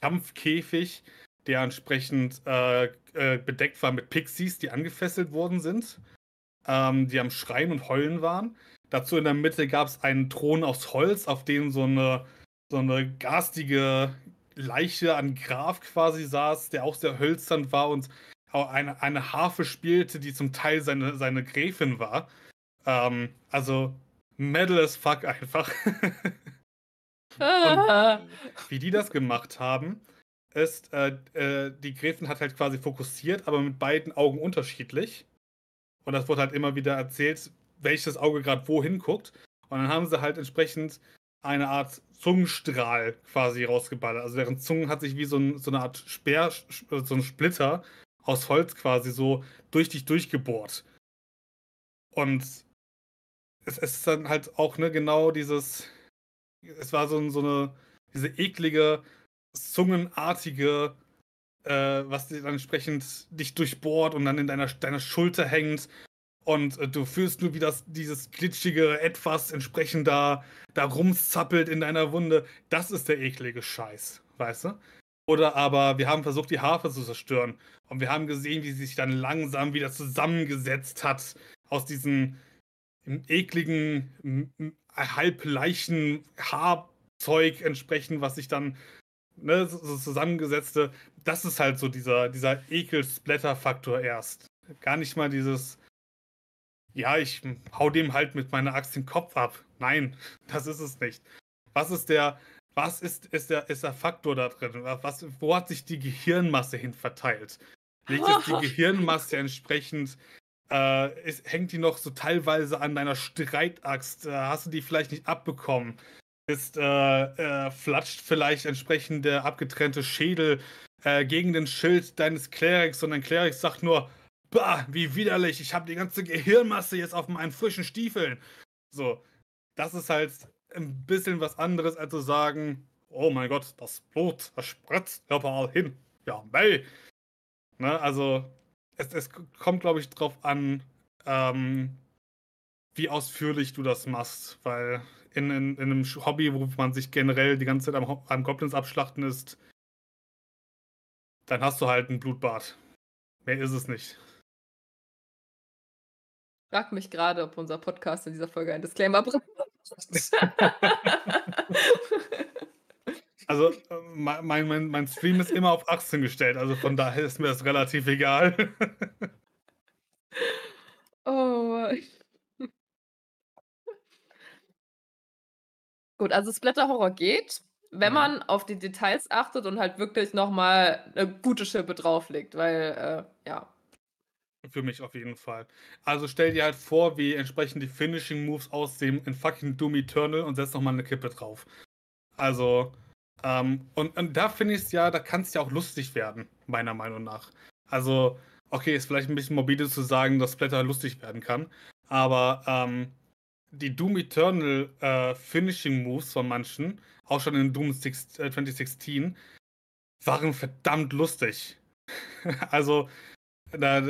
Kampfkäfig, der entsprechend äh, äh, bedeckt war mit Pixies, die angefesselt worden sind, ähm, die am Schreien und Heulen waren. Dazu in der Mitte gab es einen Thron aus Holz, auf dem so eine, so eine garstige Leiche an Graf quasi saß, der auch sehr hölzern war und eine, eine Harfe spielte, die zum Teil seine, seine Gräfin war. Ähm, also Metal as fuck einfach. Ah. Wie die das gemacht haben, ist, äh, äh, die Gräfin hat halt quasi fokussiert, aber mit beiden Augen unterschiedlich. Und das wurde halt immer wieder erzählt, welches Auge gerade wohin guckt. Und dann haben sie halt entsprechend eine Art Zungenstrahl quasi rausgeballert. Also deren Zungen hat sich wie so, ein, so eine Art Speer, so ein Splitter aus Holz quasi so durch dich durchgebohrt. Und es, ist dann halt auch ne, genau dieses, es war so, so eine, diese eklige, zungenartige, äh, was dann entsprechend dich durchbohrt und dann in deiner, deiner Schulter hängt. Und äh, du fühlst nur, wie das, dieses glitschige Etwas entsprechend da, da rumzappelt in deiner Wunde. Das ist der eklige Scheiß, weißt du? Oder aber wir haben versucht, die Harfe zu zerstören. Und wir haben gesehen, wie sie sich dann langsam wieder zusammengesetzt hat aus diesen ekligen, halbleichen Haarzeug entsprechend, was sich dann ne, so zusammengesetzte. Das ist halt so dieser, dieser Ekel-Splatter-Faktor erst. Gar nicht mal dieses, ja, ich hau dem halt mit meiner Axt den Kopf ab. Nein, das ist es nicht. Was ist der, was ist, ist, der, ist der Faktor da drin? Was, wo hat sich die Gehirnmasse hin verteilt? Liegt jetzt die Gehirnmasse entsprechend, äh, ist, hängt die noch so teilweise an deiner Streitaxt? Äh, hast du die vielleicht nicht abbekommen? Ist, äh, äh flatscht vielleicht entsprechend der abgetrennte Schädel äh, gegen den Schild deines Kleriks und dein Klerik sagt nur, bah, wie widerlich, ich habe die ganze Gehirnmasse jetzt auf meinen frischen Stiefeln. So, das ist halt ein bisschen was anderes, als zu sagen, oh mein Gott, das Blut, das spritzt überall hin. Ja, mei. Ne, also, es, es kommt, glaube ich, drauf an, ähm, wie ausführlich du das machst, weil in, in, in, einem Hobby, wo man sich generell die ganze Zeit am, am Goblins abschlachten ist, dann hast du halt ein Blutbad. Mehr ist es nicht frage mich gerade, ob unser Podcast in dieser Folge ein Disclaimer braucht. also, äh, mein, mein, mein Stream ist immer auf 18 gestellt, also von daher ist mir das relativ egal. oh. Gut, also Splatter-Horror geht, wenn mhm. man auf die Details achtet und halt wirklich nochmal eine gute Schippe drauflegt, weil, äh, ja, für mich auf jeden Fall. Also stell dir halt vor, wie entsprechend die Finishing Moves aussehen in fucking Doom Eternal und setz nochmal eine Kippe drauf. Also, ähm, und, und da finde ich es ja, da kann es ja auch lustig werden, meiner Meinung nach. Also, okay, ist vielleicht ein bisschen morbide zu sagen, dass Splatter lustig werden kann, aber ähm, die Doom Eternal äh, Finishing Moves von manchen, auch schon in Doom 6, äh, 2016, waren verdammt lustig. also, da,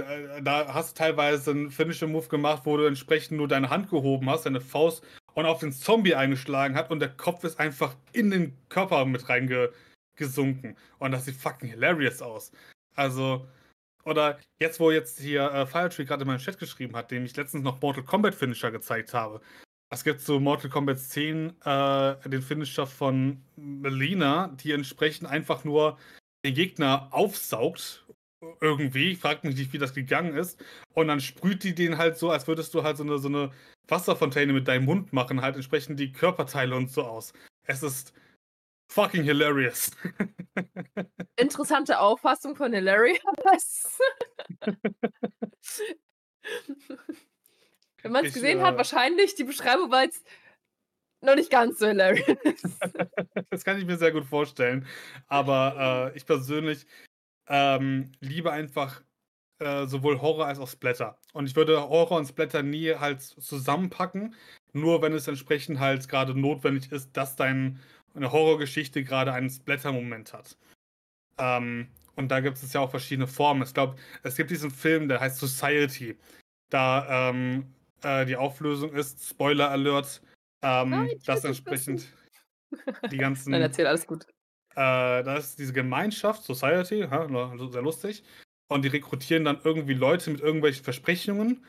da hast du teilweise einen Finisher-Move gemacht, wo du entsprechend nur deine Hand gehoben hast, deine Faust und auf den Zombie eingeschlagen hat und der Kopf ist einfach in den Körper mit reingesunken. Und das sieht fucking hilarious aus. Also, oder jetzt, wo jetzt hier äh, Firetree gerade in meinem Chat geschrieben hat, dem ich letztens noch Mortal Kombat Finisher gezeigt habe. Es gibt so Mortal Kombat 10 äh, den Finisher von Melina, die entsprechend einfach nur den Gegner aufsaugt irgendwie, fragt mich nicht, wie das gegangen ist. Und dann sprüht die den halt so, als würdest du halt so eine, so eine Wasserfontäne mit deinem Mund machen, halt entsprechend die Körperteile und so aus. Es ist fucking hilarious. Interessante Auffassung von hilarious. Wenn man es gesehen äh, hat, wahrscheinlich die Beschreibung war jetzt noch nicht ganz so hilarious. das kann ich mir sehr gut vorstellen. Aber äh, ich persönlich, ähm, liebe einfach äh, sowohl Horror als auch Splatter. Und ich würde Horror und Splatter nie halt zusammenpacken, nur wenn es entsprechend halt gerade notwendig ist, dass deine Horrorgeschichte gerade einen Splatter-Moment hat. Ähm, und da gibt es ja auch verschiedene Formen. Ich glaube, es gibt diesen Film, der heißt Society. Da ähm, äh, die Auflösung ist, Spoiler Alert, ähm, Nein, dass entsprechend die ganzen. Nein, erzähl alles gut. Äh, da ist diese Gemeinschaft, Society, also sehr lustig. Und die rekrutieren dann irgendwie Leute mit irgendwelchen Versprechungen.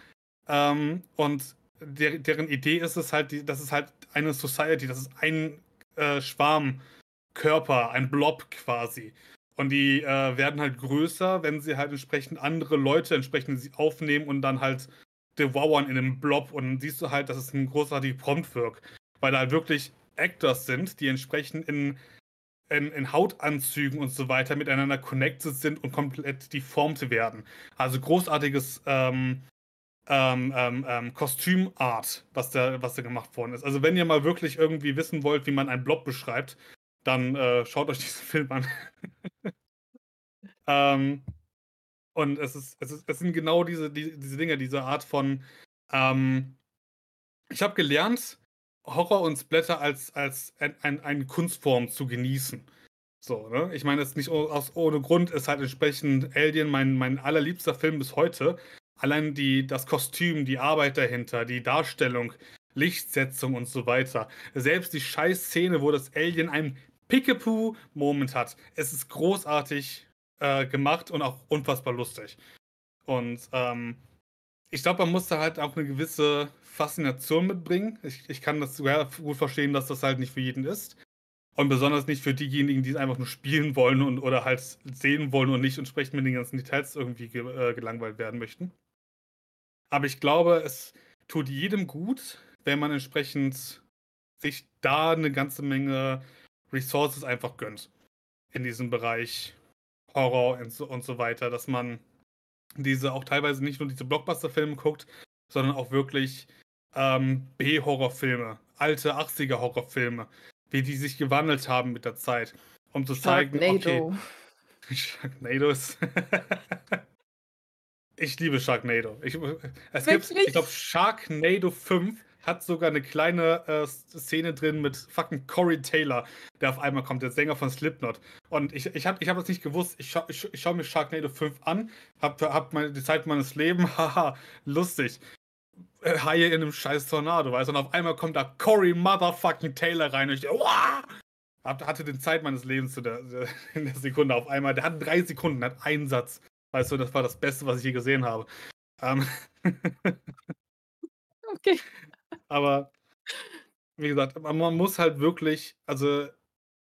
Ähm, und der, deren Idee ist es halt, die, das ist halt eine Society, das ist ein äh, Schwarmkörper, ein Blob quasi. Und die äh, werden halt größer, wenn sie halt entsprechend andere Leute entsprechend sie aufnehmen und dann halt devouren in einem Blob. Und dann siehst du halt, dass es ein großartiger Prompt wirkt. Weil da halt wirklich Actors sind, die entsprechend in in, in, Hautanzügen und so weiter miteinander connected sind und komplett deformt werden. Also großartiges ähm, ähm, ähm, ähm, Kostümart, was da, was da gemacht worden ist. Also wenn ihr mal wirklich irgendwie wissen wollt, wie man einen Blob beschreibt, dann äh, schaut euch diesen Film an. ähm, und es ist, es ist, es sind genau diese, die, diese Dinge, diese Art von. Ähm, ich habe gelernt, Horror und Splatter als, als ein, ein, eine Kunstform zu genießen. So, ne? Ich meine, es ist nicht aus, ohne Grund, ist halt entsprechend Alien mein, mein allerliebster Film bis heute. Allein die, das Kostüm, die Arbeit dahinter, die Darstellung, Lichtsetzung und so weiter. Selbst die Scheiß-Szene, wo das Alien einen Pickapoo-Moment hat. Es ist großartig äh, gemacht und auch unfassbar lustig. Und ähm, ich glaube, man muss da halt auch eine gewisse Faszination mitbringen. Ich, ich kann das sogar gut verstehen, dass das halt nicht für jeden ist. Und besonders nicht für diejenigen, die es einfach nur spielen wollen und oder halt sehen wollen und nicht entsprechend mit den ganzen Details irgendwie ge äh, gelangweilt werden möchten. Aber ich glaube, es tut jedem gut, wenn man entsprechend sich da eine ganze Menge Resources einfach gönnt. In diesem Bereich Horror und so, und so weiter, dass man diese auch teilweise nicht nur diese Blockbuster-Filme guckt, sondern auch wirklich ähm, B-Horrorfilme, alte 80er-Horrorfilme, wie die sich gewandelt haben mit der Zeit, um zu zeigen, Sharknado. okay, Sharknado ist Ich liebe Sharknado. Ich, es gibt, ich glaube, Sharknado 5 hat sogar eine kleine äh, Szene drin mit fucking Corey Taylor, der auf einmal kommt, der Sänger von Slipknot. Und ich, ich habe ich hab das nicht gewusst. Ich, scha ich, ich schaue mir Sharknado 5 an, habe hab die Zeit meines Lebens, haha, lustig. Äh, Haie in einem scheiß Tornado, weißt du? Und auf einmal kommt da Corey Motherfucking Taylor rein und ich, wow! hatte den Zeit meines Lebens zu der, in der Sekunde auf einmal. Der hat drei Sekunden, hat einen Satz. Weißt du, das war das Beste, was ich je gesehen habe. Ähm okay. Aber wie gesagt, man muss halt wirklich, also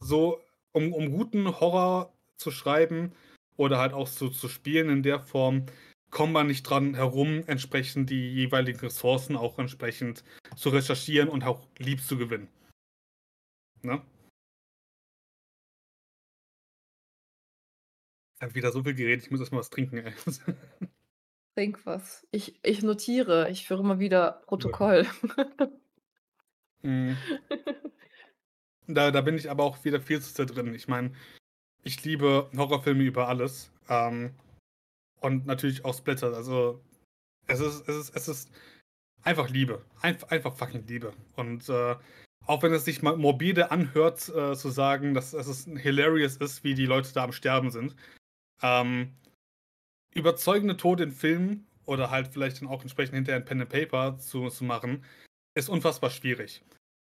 so, um, um guten Horror zu schreiben oder halt auch so zu spielen in der Form, kommt man nicht dran herum, entsprechend die jeweiligen Ressourcen auch entsprechend zu recherchieren und auch lieb zu gewinnen. Ne? Ich habe wieder so viel geredet, ich muss erstmal was trinken. Ey. Trink was. Ich, ich notiere, ich führe mal wieder Protokoll. Mhm. Da, da bin ich aber auch wieder viel zu sehr drin. Ich meine, ich liebe Horrorfilme über alles. Ähm, und natürlich auch Splitter. Also, es ist, es ist, es ist einfach Liebe. Einf einfach fucking Liebe. Und äh, auch wenn es sich mal morbide anhört, äh, zu sagen, dass, dass es hilarious ist, wie die Leute da am Sterben sind. Ähm, überzeugende Tode in Filmen oder halt vielleicht dann auch entsprechend hinterher ein Pen and Paper zu, zu machen, ist unfassbar schwierig.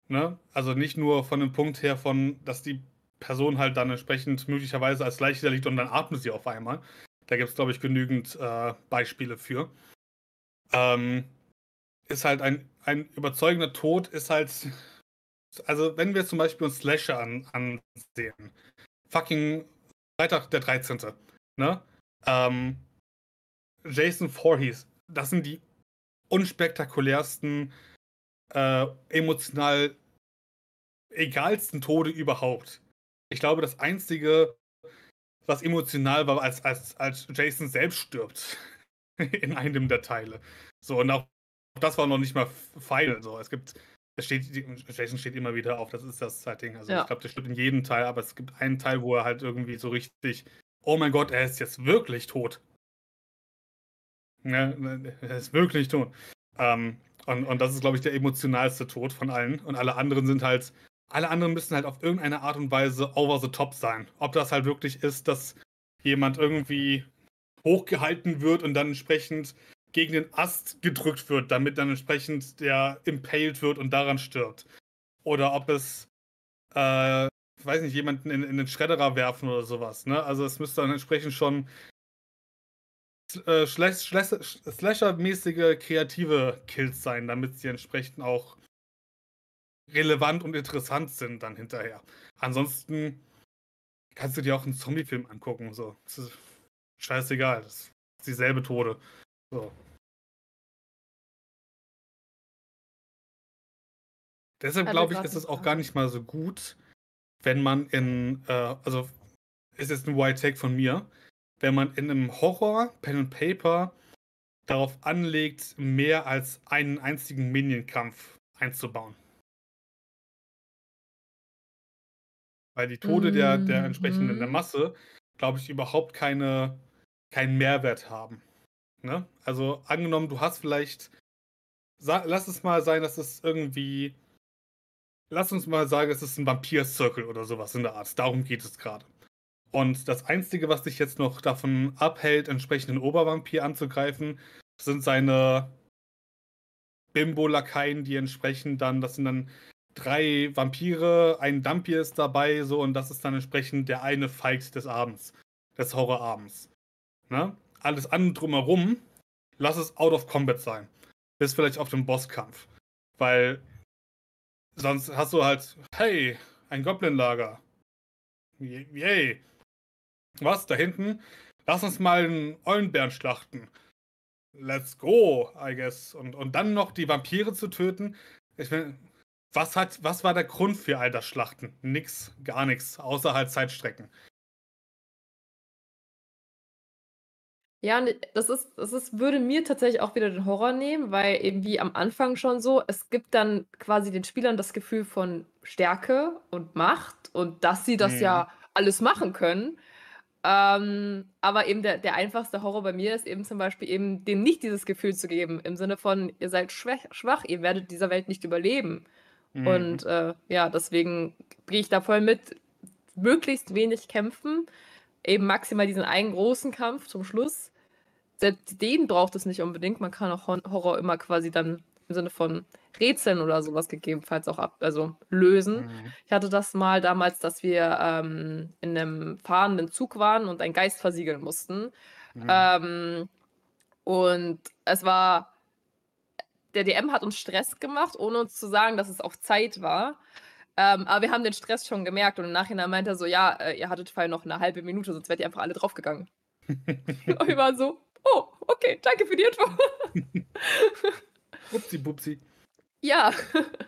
Ne? Also nicht nur von dem Punkt her von, dass die Person halt dann entsprechend möglicherweise als Leiche da liegt und dann atmet sie auf einmal. Da gibt es, glaube ich, genügend äh, Beispiele für. Ähm, ist halt ein, ein überzeugender Tod, ist halt. Also, wenn wir zum Beispiel uns Slasher an, ansehen, fucking Freitag der 13. Ne? Ähm, Jason Voorhees, das sind die unspektakulärsten äh, emotional egalsten Tode überhaupt. Ich glaube, das Einzige, was emotional war, als, als, als Jason selbst stirbt in einem der Teile. So, und auch das war noch nicht mal feil. So, es gibt, es steht, Jason steht immer wieder auf, das ist das Setting. Also ja. ich glaube, der stirbt in jedem Teil, aber es gibt einen Teil, wo er halt irgendwie so richtig, oh mein Gott, er ist jetzt wirklich tot. Ja, er ist wirklich tot. Ähm, und, und das ist, glaube ich, der emotionalste Tod von allen. Und alle anderen sind halt, alle anderen müssen halt auf irgendeine Art und Weise over the top sein. Ob das halt wirklich ist, dass jemand irgendwie hochgehalten wird und dann entsprechend gegen den Ast gedrückt wird, damit dann entsprechend der impaled wird und daran stirbt. Oder ob es, äh, weiß nicht, jemanden in, in den Schredderer werfen oder sowas. Ne? Also es müsste dann entsprechend schon äh, Slasher-mäßige kreative Kills sein, damit sie entsprechend auch relevant und interessant sind dann hinterher. Ansonsten kannst du dir auch einen Zombie-Film angucken. So. Scheißegal. Das ist dieselbe Tode. So. Deshalb glaube ich, ist es auch gar nicht mal so gut, wenn man in, äh, also ist jetzt ein White Take von mir, wenn man in einem Horror, Pen and Paper darauf anlegt, mehr als einen einzigen Minion-Kampf einzubauen. Weil die Tode der, der entsprechenden der Mhm. Masse, glaube ich, überhaupt keine, keinen Mehrwert haben. Ne? Also angenommen, du hast vielleicht, lass es mal sein, dass es irgendwie, lass uns mal sagen, es ist ein Vampir-Circle oder sowas in der Art. Darum geht es gerade. Und das Einzige, was dich jetzt noch davon abhält, entsprechend den Obervampir anzugreifen, sind seine Bimbo-Lakaien, die entsprechend dann, das sind dann drei Vampire, ein Dampir ist dabei, so, und das ist dann entsprechend der eine Fight des Abends, des Horrorabends. Ne? Alles andere drumherum, lass es out of combat sein. Bis vielleicht auf den Bosskampf. Weil sonst hast du halt, hey, ein Goblin-Lager. Yay. Was, da hinten? Lass uns mal einen Eulenbären schlachten. Let's go, I guess. Und, und dann noch die Vampire zu töten. Ich mein, was, was war der Grund für all das Schlachten? Nix, gar nichts, außer halt Zeitstrecken. Ja, und das ist, das ist, würde mir tatsächlich auch wieder den Horror nehmen, weil eben wie am Anfang schon so, es gibt dann quasi den Spielern das Gefühl von Stärke und Macht und dass sie das Mhm. ja alles machen können. Ähm, aber eben der, der einfachste Horror bei mir ist eben zum Beispiel eben dem nicht dieses Gefühl zu geben, im Sinne von, ihr seid schwach, schwach ihr werdet dieser Welt nicht überleben. Mhm. Und äh, ja, deswegen gehe ich da voll mit, möglichst wenig kämpfen, eben maximal diesen einen großen Kampf zum Schluss. Selbst den braucht es nicht unbedingt. Man kann auch Hor- Horror immer quasi dann im Sinne von Rätseln oder sowas gegebenenfalls auch ab, also lösen. Mhm. Ich hatte das mal damals, dass wir ähm, in einem fahrenden Zug waren und einen Geist versiegeln mussten. Mhm. Ähm, und es war, der DM hat uns Stress gemacht, ohne uns zu sagen, dass es auch Zeit war. Ähm, aber wir haben den Stress schon gemerkt und im Nachhinein meinte er so, ja, äh, ihr hattet vorher noch eine halbe Minute, sonst wärt ihr einfach alle draufgegangen. und wir waren so, oh, okay, danke für die Info. Upsi, bupsi. Ja,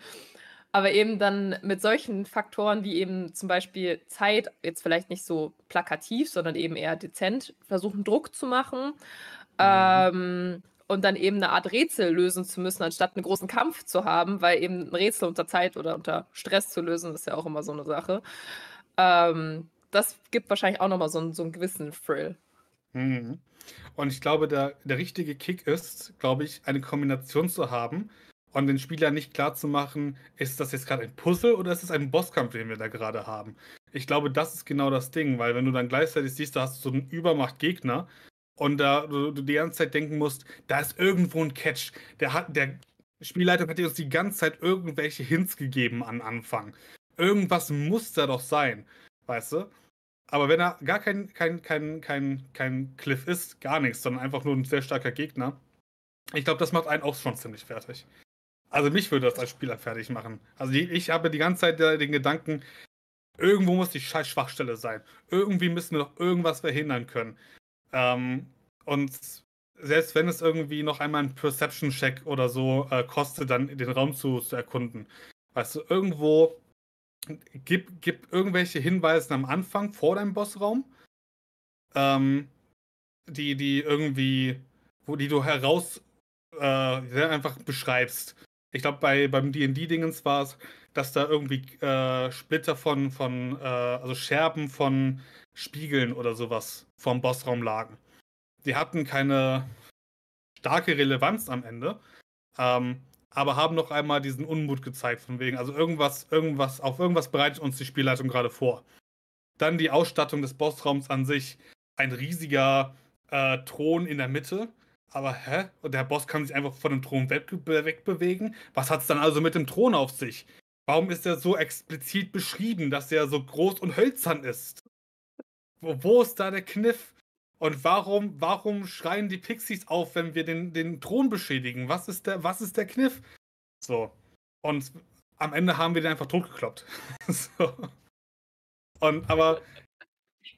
aber eben dann mit solchen Faktoren wie eben zum Beispiel Zeit, jetzt vielleicht nicht so plakativ, sondern eben eher dezent, versuchen Druck zu machen ähm, und dann eben eine Art Rätsel lösen zu müssen, anstatt einen großen Kampf zu haben, weil eben ein Rätsel unter Zeit oder unter Stress zu lösen, ist ja auch immer so eine Sache. Ähm, das gibt wahrscheinlich auch nochmal so, einen- so einen gewissen Thrill. Mhm. Und ich glaube, der, der richtige Kick ist, glaube ich, eine Kombination zu haben und den Spieler nicht klar zu machen, ist das jetzt gerade ein Puzzle oder ist es ein Bosskampf, den wir da gerade haben. Ich glaube, das ist genau das Ding, weil wenn du dann gleichzeitig siehst, da hast du so einen Übermacht-Gegner und da du, die ganze Zeit denken musst, da ist irgendwo ein Catch. Der, hat, der Spielleiter hat dir uns die ganze Zeit irgendwelche Hints gegeben am Anfang. Irgendwas muss da doch sein, weißt du? Aber wenn er gar kein, kein, kein, kein, kein Cliff ist, gar nichts, sondern einfach nur ein sehr starker Gegner, ich glaube, das macht einen auch schon ziemlich fertig. Also mich würde das als Spieler fertig machen. Also die, ich habe die ganze Zeit den Gedanken, irgendwo muss die scheiß Schwachstelle sein. Irgendwie müssen wir doch irgendwas verhindern können. Ähm, und selbst wenn es irgendwie noch einmal einen Perception-Check oder so äh, kostet, dann den Raum zu, zu erkunden. Weißt du, irgendwo gib, gib irgendwelche Hinweise am Anfang vor deinem Bossraum, ähm, die, die irgendwie, wo die du heraus äh, einfach beschreibst. Ich glaube, bei, beim DD-Dingens war es, dass da irgendwie äh, Splitter von, von äh, also Scherben von Spiegeln oder sowas vom Bossraum lagen. Die hatten keine starke Relevanz am Ende, ähm, aber haben noch einmal diesen Unmut gezeigt, von wegen, also irgendwas, irgendwas, auf irgendwas bereitet uns die Spielleitung gerade vor. Dann die Ausstattung des Bossraums an sich, ein riesiger äh, Thron in der Mitte, aber hä? Und der Boss kann sich einfach von dem Thron weg, wegbewegen? Was hat es dann also mit dem Thron auf sich? Warum ist er so explizit beschrieben, dass er so groß und hölzern ist? Wo, wo ist da der Kniff? Und warum, warum schreien die Pixies auf, wenn wir den, den Thron beschädigen? Was ist, der, was ist der Kniff? So. Und am Ende haben wir den einfach totgekloppt. so. Und aber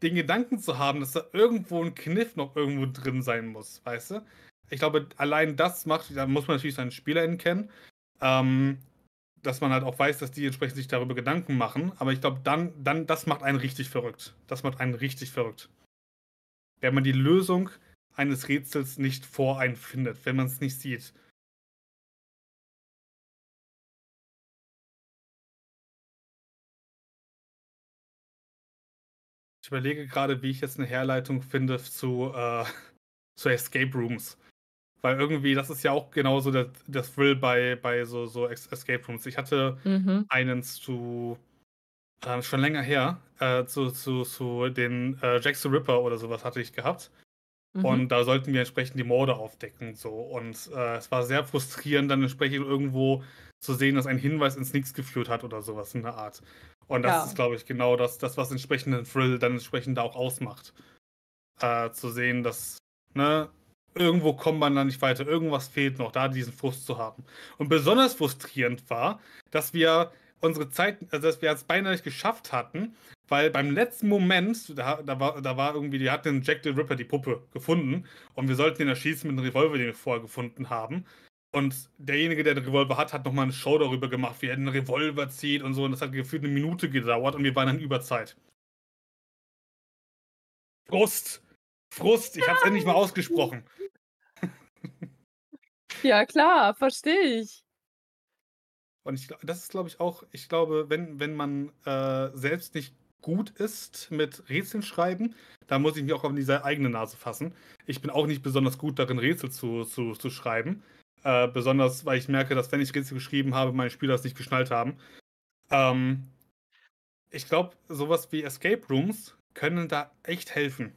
den Gedanken zu haben, dass da irgendwo ein Kniff noch irgendwo drin sein muss, weißt du? Ich glaube, allein das macht, da muss man natürlich seinen SpielerInnen kennen, ähm, dass man halt auch weiß, dass die entsprechend sich darüber Gedanken machen. Aber ich glaube, dann, dann, das macht einen richtig verrückt. Das macht einen richtig verrückt. Wenn man die Lösung eines Rätsels nicht vor einen findet, wenn man es nicht sieht. Ich überlege gerade, wie ich jetzt eine Herleitung finde zu, äh, zu Escape Rooms. Weil irgendwie, das ist ja auch genauso das, das Thrill bei, bei so, so Escape Rooms. Ich hatte Mhm. einen zu, äh, schon länger her, äh, zu, zu, zu den äh, Jack the Ripper oder sowas hatte ich gehabt. Mhm. Und da sollten wir entsprechend die Morde aufdecken. So. Und äh, es war sehr frustrierend, dann entsprechend irgendwo zu sehen, dass ein Hinweis ins Nichts geführt hat oder sowas in der Art. Und das Ja. ist, glaube ich, genau das, das, was entsprechenden Thrill dann entsprechend da auch ausmacht. Äh, zu sehen, dass, ne, irgendwo kommt man da nicht weiter, irgendwas fehlt noch, da diesen Frust zu haben. Und besonders frustrierend war, dass wir unsere Zeit, also dass wir es beinahe nicht geschafft hatten, weil beim letzten Moment, da, da, war, da war irgendwie, die hat den Jack the Ripper, die Puppe, gefunden und wir sollten ihn erschießen mit einem Revolver, den wir vorher gefunden haben. Und derjenige, der den Revolver hat, hat nochmal eine Show darüber gemacht, wie er den Revolver zieht und so. Und das hat gefühlt eine Minute gedauert und wir waren in Überzeit. Frust! Frust! Ich hab's endlich mal ausgesprochen. Ja, klar, verstehe ich. Und ich, das ist, glaube ich, auch, ich glaube, wenn, wenn man äh, selbst nicht gut ist mit Rätseln schreiben, da muss ich mich auch auf diese eigene Nase fassen. Ich bin auch nicht besonders gut darin, Rätsel zu, zu, zu schreiben. Äh, besonders, weil ich merke, dass wenn ich Rätsel geschrieben habe, meine Spieler es nicht geschnallt haben. Ähm, ich glaube, sowas wie Escape Rooms können da echt helfen.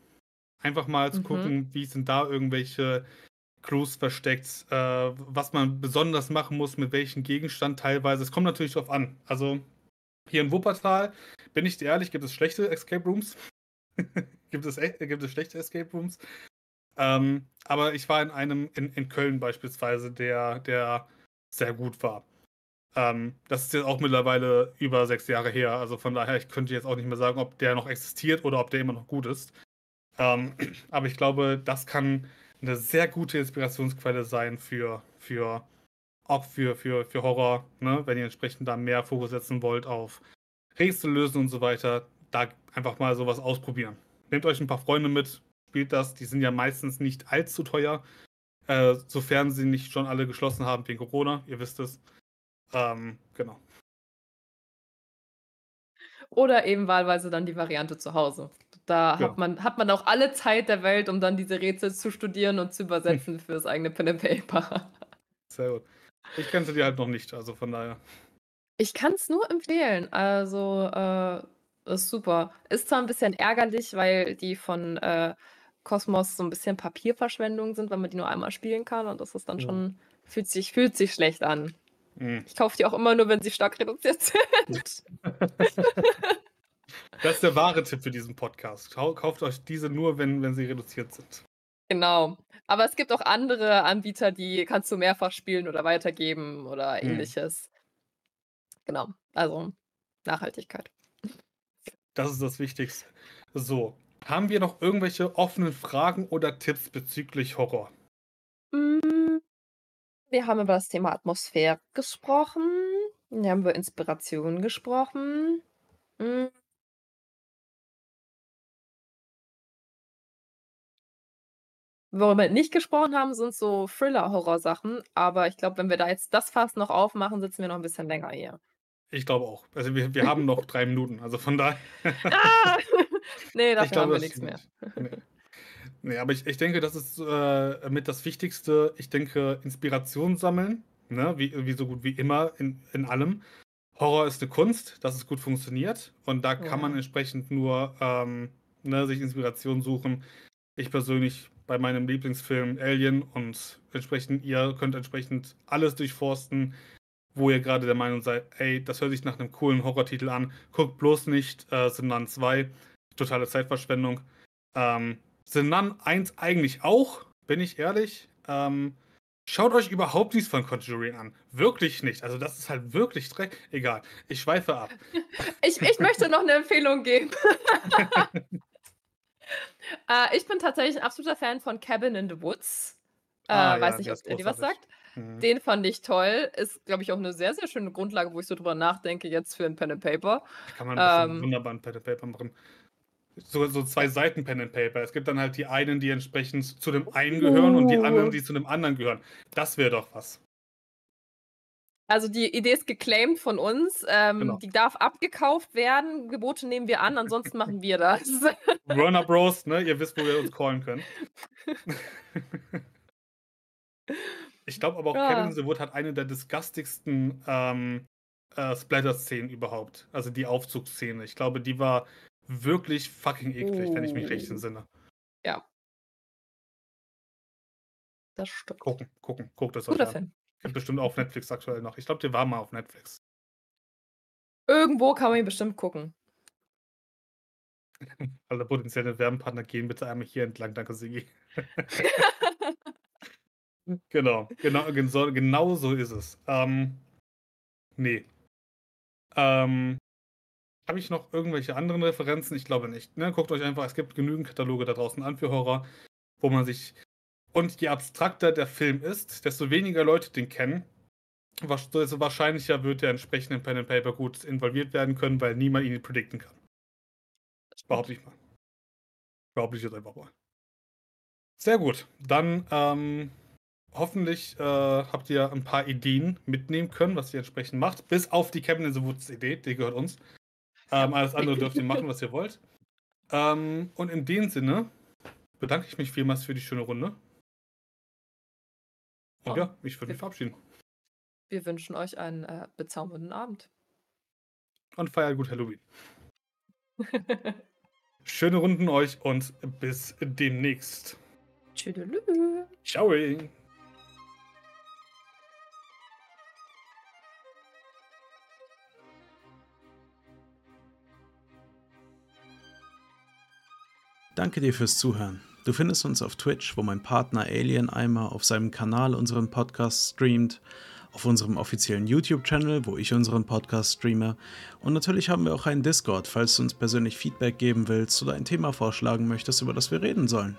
Einfach mal zu Mhm. gucken, wie sind da irgendwelche Clues versteckt, äh, was man besonders machen muss, mit welchem Gegenstand teilweise. Es kommt natürlich drauf an. Also hier in Wuppertal, bin ich dir ehrlich, gibt es schlechte Escape Rooms. gibt, es, e- gibt es schlechte Escape Rooms. Ähm, aber ich war in einem in, in Köln beispielsweise, der, der sehr gut war. Ähm, das ist jetzt auch mittlerweile über sechs Jahre her. Also von daher, ich könnte jetzt auch nicht mehr sagen, ob der noch existiert oder ob der immer noch gut ist. Ähm, aber ich glaube, das kann eine sehr gute Inspirationsquelle sein für, für auch für, für, für Horror, ne? wenn ihr entsprechend da mehr Fokus setzen wollt auf Rätsel lösen und so weiter, da einfach mal sowas ausprobieren. Nehmt euch ein paar Freunde mit, spielt das, die sind ja meistens nicht allzu teuer, äh, sofern sie nicht schon alle geschlossen haben wegen Corona, ihr wisst es. Ähm, genau. Oder eben wahlweise dann die Variante zu Hause. Da Ja. hat, man, hat man auch alle Zeit der Welt, um dann diese Rätsel zu studieren und zu übersetzen fürs eigene Pen and Paper. Sehr gut. Ich kannte die halt noch nicht, also von daher. Ich kann es nur empfehlen. Also, äh, ist super. Ist zwar ein bisschen ärgerlich, weil die von äh, Cosmos so ein bisschen Papierverschwendung sind, weil man die nur einmal spielen kann und das ist dann Ja. schon, fühlt sich, fühlt sich schlecht an. Hm. Ich kaufe die auch immer nur, wenn sie stark reduziert sind. Das ist der wahre Tipp für diesen Podcast. Kau- Kauft euch diese nur, wenn, wenn sie reduziert sind. Genau. Aber es gibt auch andere Anbieter, die kannst du mehrfach spielen oder weitergeben oder Hm. ähnliches. Genau. Also Nachhaltigkeit. Das ist das Wichtigste. So, haben wir noch irgendwelche offenen Fragen oder Tipps bezüglich Horror? Mm, Wir haben über das Thema Atmosphäre gesprochen. Wir haben über Inspiration gesprochen. Worüber wir nicht gesprochen haben, sind so Thriller-Horror-Sachen. Aber ich glaube, wenn wir da jetzt das Fass noch aufmachen, sitzen wir noch ein bisschen länger hier. Ich glaube auch. Also wir, wir haben noch drei Minuten. Also von daher. Ah! nee, dafür ich haben wir nichts mehr. Nee. nee, aber ich, ich denke, das ist äh, mit das Wichtigste. Ich denke, Inspiration sammeln, ne? wie, wie so gut wie immer in, in allem. Horror ist eine Kunst, dass es gut funktioniert. Und da kann man Ja. entsprechend nur ähm, ne, sich Inspiration suchen. Ich persönlich bei meinem Lieblingsfilm Alien und entsprechend, ihr könnt entsprechend alles durchforsten, wo ihr gerade der Meinung seid, ey, das hört sich nach einem coolen Horrortitel an. Guckt bloß nicht äh, Nun 2, totale Zeitverschwendung. Ähm, Nun 1 eigentlich auch, bin ich ehrlich. Ähm, schaut euch überhaupt nichts von Conjuring an. Wirklich nicht. Also das ist halt wirklich Dreck. Egal, ich schweife ab. Ich, ich möchte noch eine Empfehlung geben. äh, ich bin tatsächlich ein absoluter Fan von Cabin in the Woods. Äh, Ah, ja, weiß nicht, der ob ihr die was sagt. Mhm. Den fand ich toll. Ist, glaube ich, auch eine sehr, sehr schöne Grundlage, wo ich so drüber nachdenke, jetzt für ein Pen and Paper. Kann man ein ähm, wunderbar ein Pen and Paper machen. so, so zwei Seiten Pen and Paper. Es gibt dann halt die einen, die entsprechend zu dem einen gehören und die anderen, die zu dem anderen gehören. Das wäre doch was. Also die Idee ist geclaimed von uns. Ähm, genau. Die darf abgekauft werden. Gebote nehmen wir an, ansonsten machen wir das. Runner Bros, ne? Ihr wisst, wo ihr uns callen könnt. ich glaube aber auch, ja. Kevin the Wood hat eine der disgustigsten ähm, äh, Splatter-Szenen überhaupt. Also die Aufzugsszene. Ich glaube, die war wirklich fucking eklig, oh. wenn ich mich recht oh. entsinne. Ja. Das stimmt. Gucken, gucken, guckt das Guter Film. Gibt bestimmt auf Netflix aktuell noch. Ich glaube, der war mal auf Netflix. Irgendwo kann man ihn bestimmt gucken. Alle potenziellen Werbepartner gehen bitte einmal hier entlang. Danke, Sigi. genau, genau, genau so ist es. Ähm, nee. Ähm, habe ich noch irgendwelche anderen Referenzen? Ich glaube nicht. Ne? Guckt euch einfach, es gibt genügend Kataloge da draußen an für Horror, wo man sich. Und je abstrakter der Film ist, desto weniger Leute den kennen, desto wahrscheinlicher wird der entsprechende Pen and Paper gut involviert werden können, weil niemand ihn predikten kann. Behaupte ich mal. Behaupte ich jetzt einfach mal. Sehr gut. Dann ähm, hoffentlich äh, habt ihr ein paar Ideen mitnehmen können, was ihr entsprechend macht. Bis auf die Cabin in the Woods Idee, die gehört uns. Ähm, alles andere dürft ihr machen, was ihr wollt. Ähm, und in dem Sinne bedanke ich mich vielmals für die schöne Runde. Und ja, ich würde mich verabschieden. Wir wünschen euch einen äh, bezaubernden Abend. Und feiert gut Halloween. Schöne Runden euch und bis demnächst. Tschüss. Ciao. Danke dir fürs Zuhören. Du findest uns auf Twitch, wo mein Partner Alien Eimer auf seinem Kanal unseren Podcast streamt, auf unserem offiziellen YouTube-Channel, wo ich unseren Podcast streame. Und natürlich haben wir auch einen Discord, falls du uns persönlich Feedback geben willst oder ein Thema vorschlagen möchtest, über das wir reden sollen.